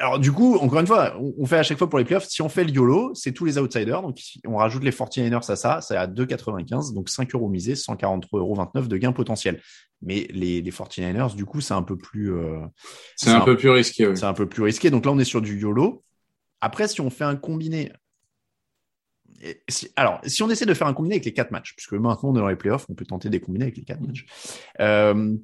Alors du coup, encore une fois, on, on fait à chaque fois pour les playoffs. Si on fait le YOLO, c'est tous les outsiders. Donc si on rajoute les 49ers à ça, c'est à 2,95. Donc 5 euros misés, 143,29 euros de gain potentiel. Mais les, les 49ers, du coup, c'est un peu plus... euh, C'est un peu plus risqué. c'est un peu plus risqué. Donc là, on est sur du YOLO. Après, si on fait un combiné... si- alors, si on essaie de faire un combiné avec les quatre matchs, puisque maintenant on est dans les playoffs, on peut tenter des combinés avec les quatre matchs. Euh,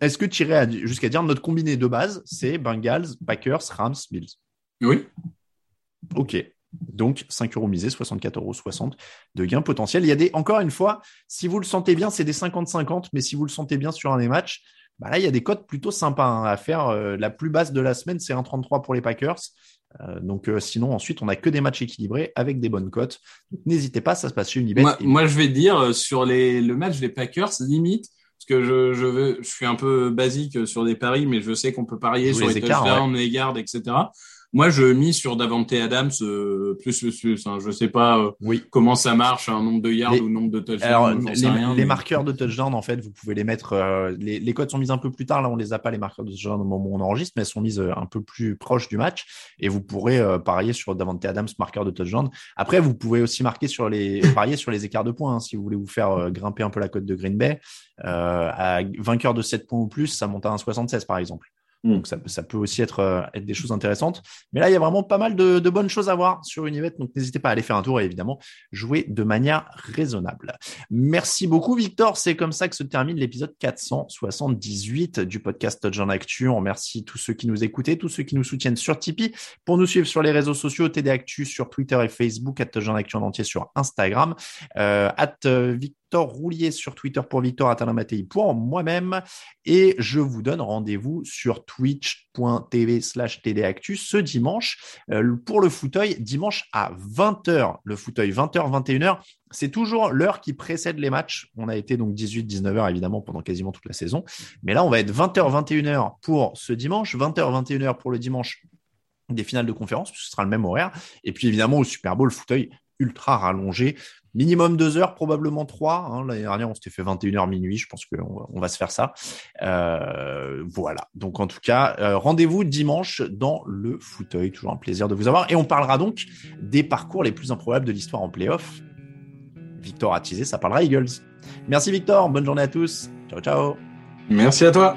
Est-ce que tu irais jusqu'à dire notre combiné de base, c'est Bengals, Packers, Rams, Bills? Oui. Ok. Donc 5 euros misés, 64,60 euros de gain potentiel. Il y a des, encore une fois, si vous le sentez bien, c'est des 50-50, mais si vous le sentez bien sur un des matchs, bah là, il y a des cotes plutôt sympas hein, à faire. Euh, la plus basse de la semaine, c'est 1,33 pour les Packers. Euh, donc euh, sinon, ensuite, on a que des matchs équilibrés avec des bonnes cotes. N'hésitez pas, ça se passe chez Unibet. Moi, Et- moi, je vais dire euh, sur les, le match des Packers, limite, parce que je, je, veux, je suis un peu basique sur des paris, mais je sais qu'on peut parier sur les les, écarts, touchdowns, les gardes, etc. Moi, je mis sur Davante Adams euh, plus plus plus. Hein. Je sais pas euh, Oui. comment ça marche, un nombre de yards Les- ou nombre de touchdowns. Alors, les, rien, les mais- marqueurs de touchdown, en fait, vous pouvez les mettre. euh, les, les codes sont mises un peu plus tard. Là, on les a pas les marqueurs de touchdown au moment où on enregistre, mais elles sont mises euh, un peu plus proches du match. Et vous pourrez euh, parier sur Davante Adams, marqueur de touchdown. Après, vous pouvez aussi marquer sur les *coughs* parier sur les écarts de points hein, si vous voulez vous faire euh, grimper un peu la cote de Green Bay. Euh, à vainqueur de 7 points ou plus, ça monte à 1,76 par exemple. Mm. Donc ça, peut aussi être, euh, être des choses intéressantes. Mais là, il y a vraiment pas mal de, bonnes choses à voir sur Unibet. Donc n'hésitez pas à aller faire un tour et évidemment jouer de manière raisonnable. Merci beaucoup, Victor. C'est comme ça que se termine l'épisode 478 du podcast Touchdown Actu. On remercie tous ceux qui nous écoutaient, tous ceux qui nous soutiennent sur Tipeee. Pour nous suivre sur les réseaux sociaux, TD Actu sur Twitter et Facebook, at Touchdown Actu en entier sur Instagram, euh, at euh, Vic- Victor Roulier sur Twitter pour Victor Atalamatei pour moi-même. Et je vous donne rendez-vous sur twitch.tv slash tdactu ce dimanche euh, pour le fauteuil, dimanche à 20h. Le fauteuil 20h, 21h. C'est toujours l'heure qui précède les matchs. On a été donc 18-19h évidemment pendant quasiment toute la saison. Mais là, on va être 20h, 21h pour ce dimanche, 20h, 21h pour le dimanche des finales de conférence, ce sera le même horaire. Et puis évidemment, au Super Bowl, fauteuil ultra rallongé. Minimum deux heures, probablement trois. Hein. L'année dernière, on s'était fait 21h minuit. Je pense qu'on on va se faire ça. Euh, voilà. Donc, en tout cas, euh, rendez-vous dimanche dans le fauteuil. Toujours un plaisir de vous avoir. Et on parlera donc des parcours les plus improbables de l'histoire en playoff. Victor a teasé, ça parlera Eagles. Merci Victor. Bonne journée à tous. Ciao, ciao. Merci à toi.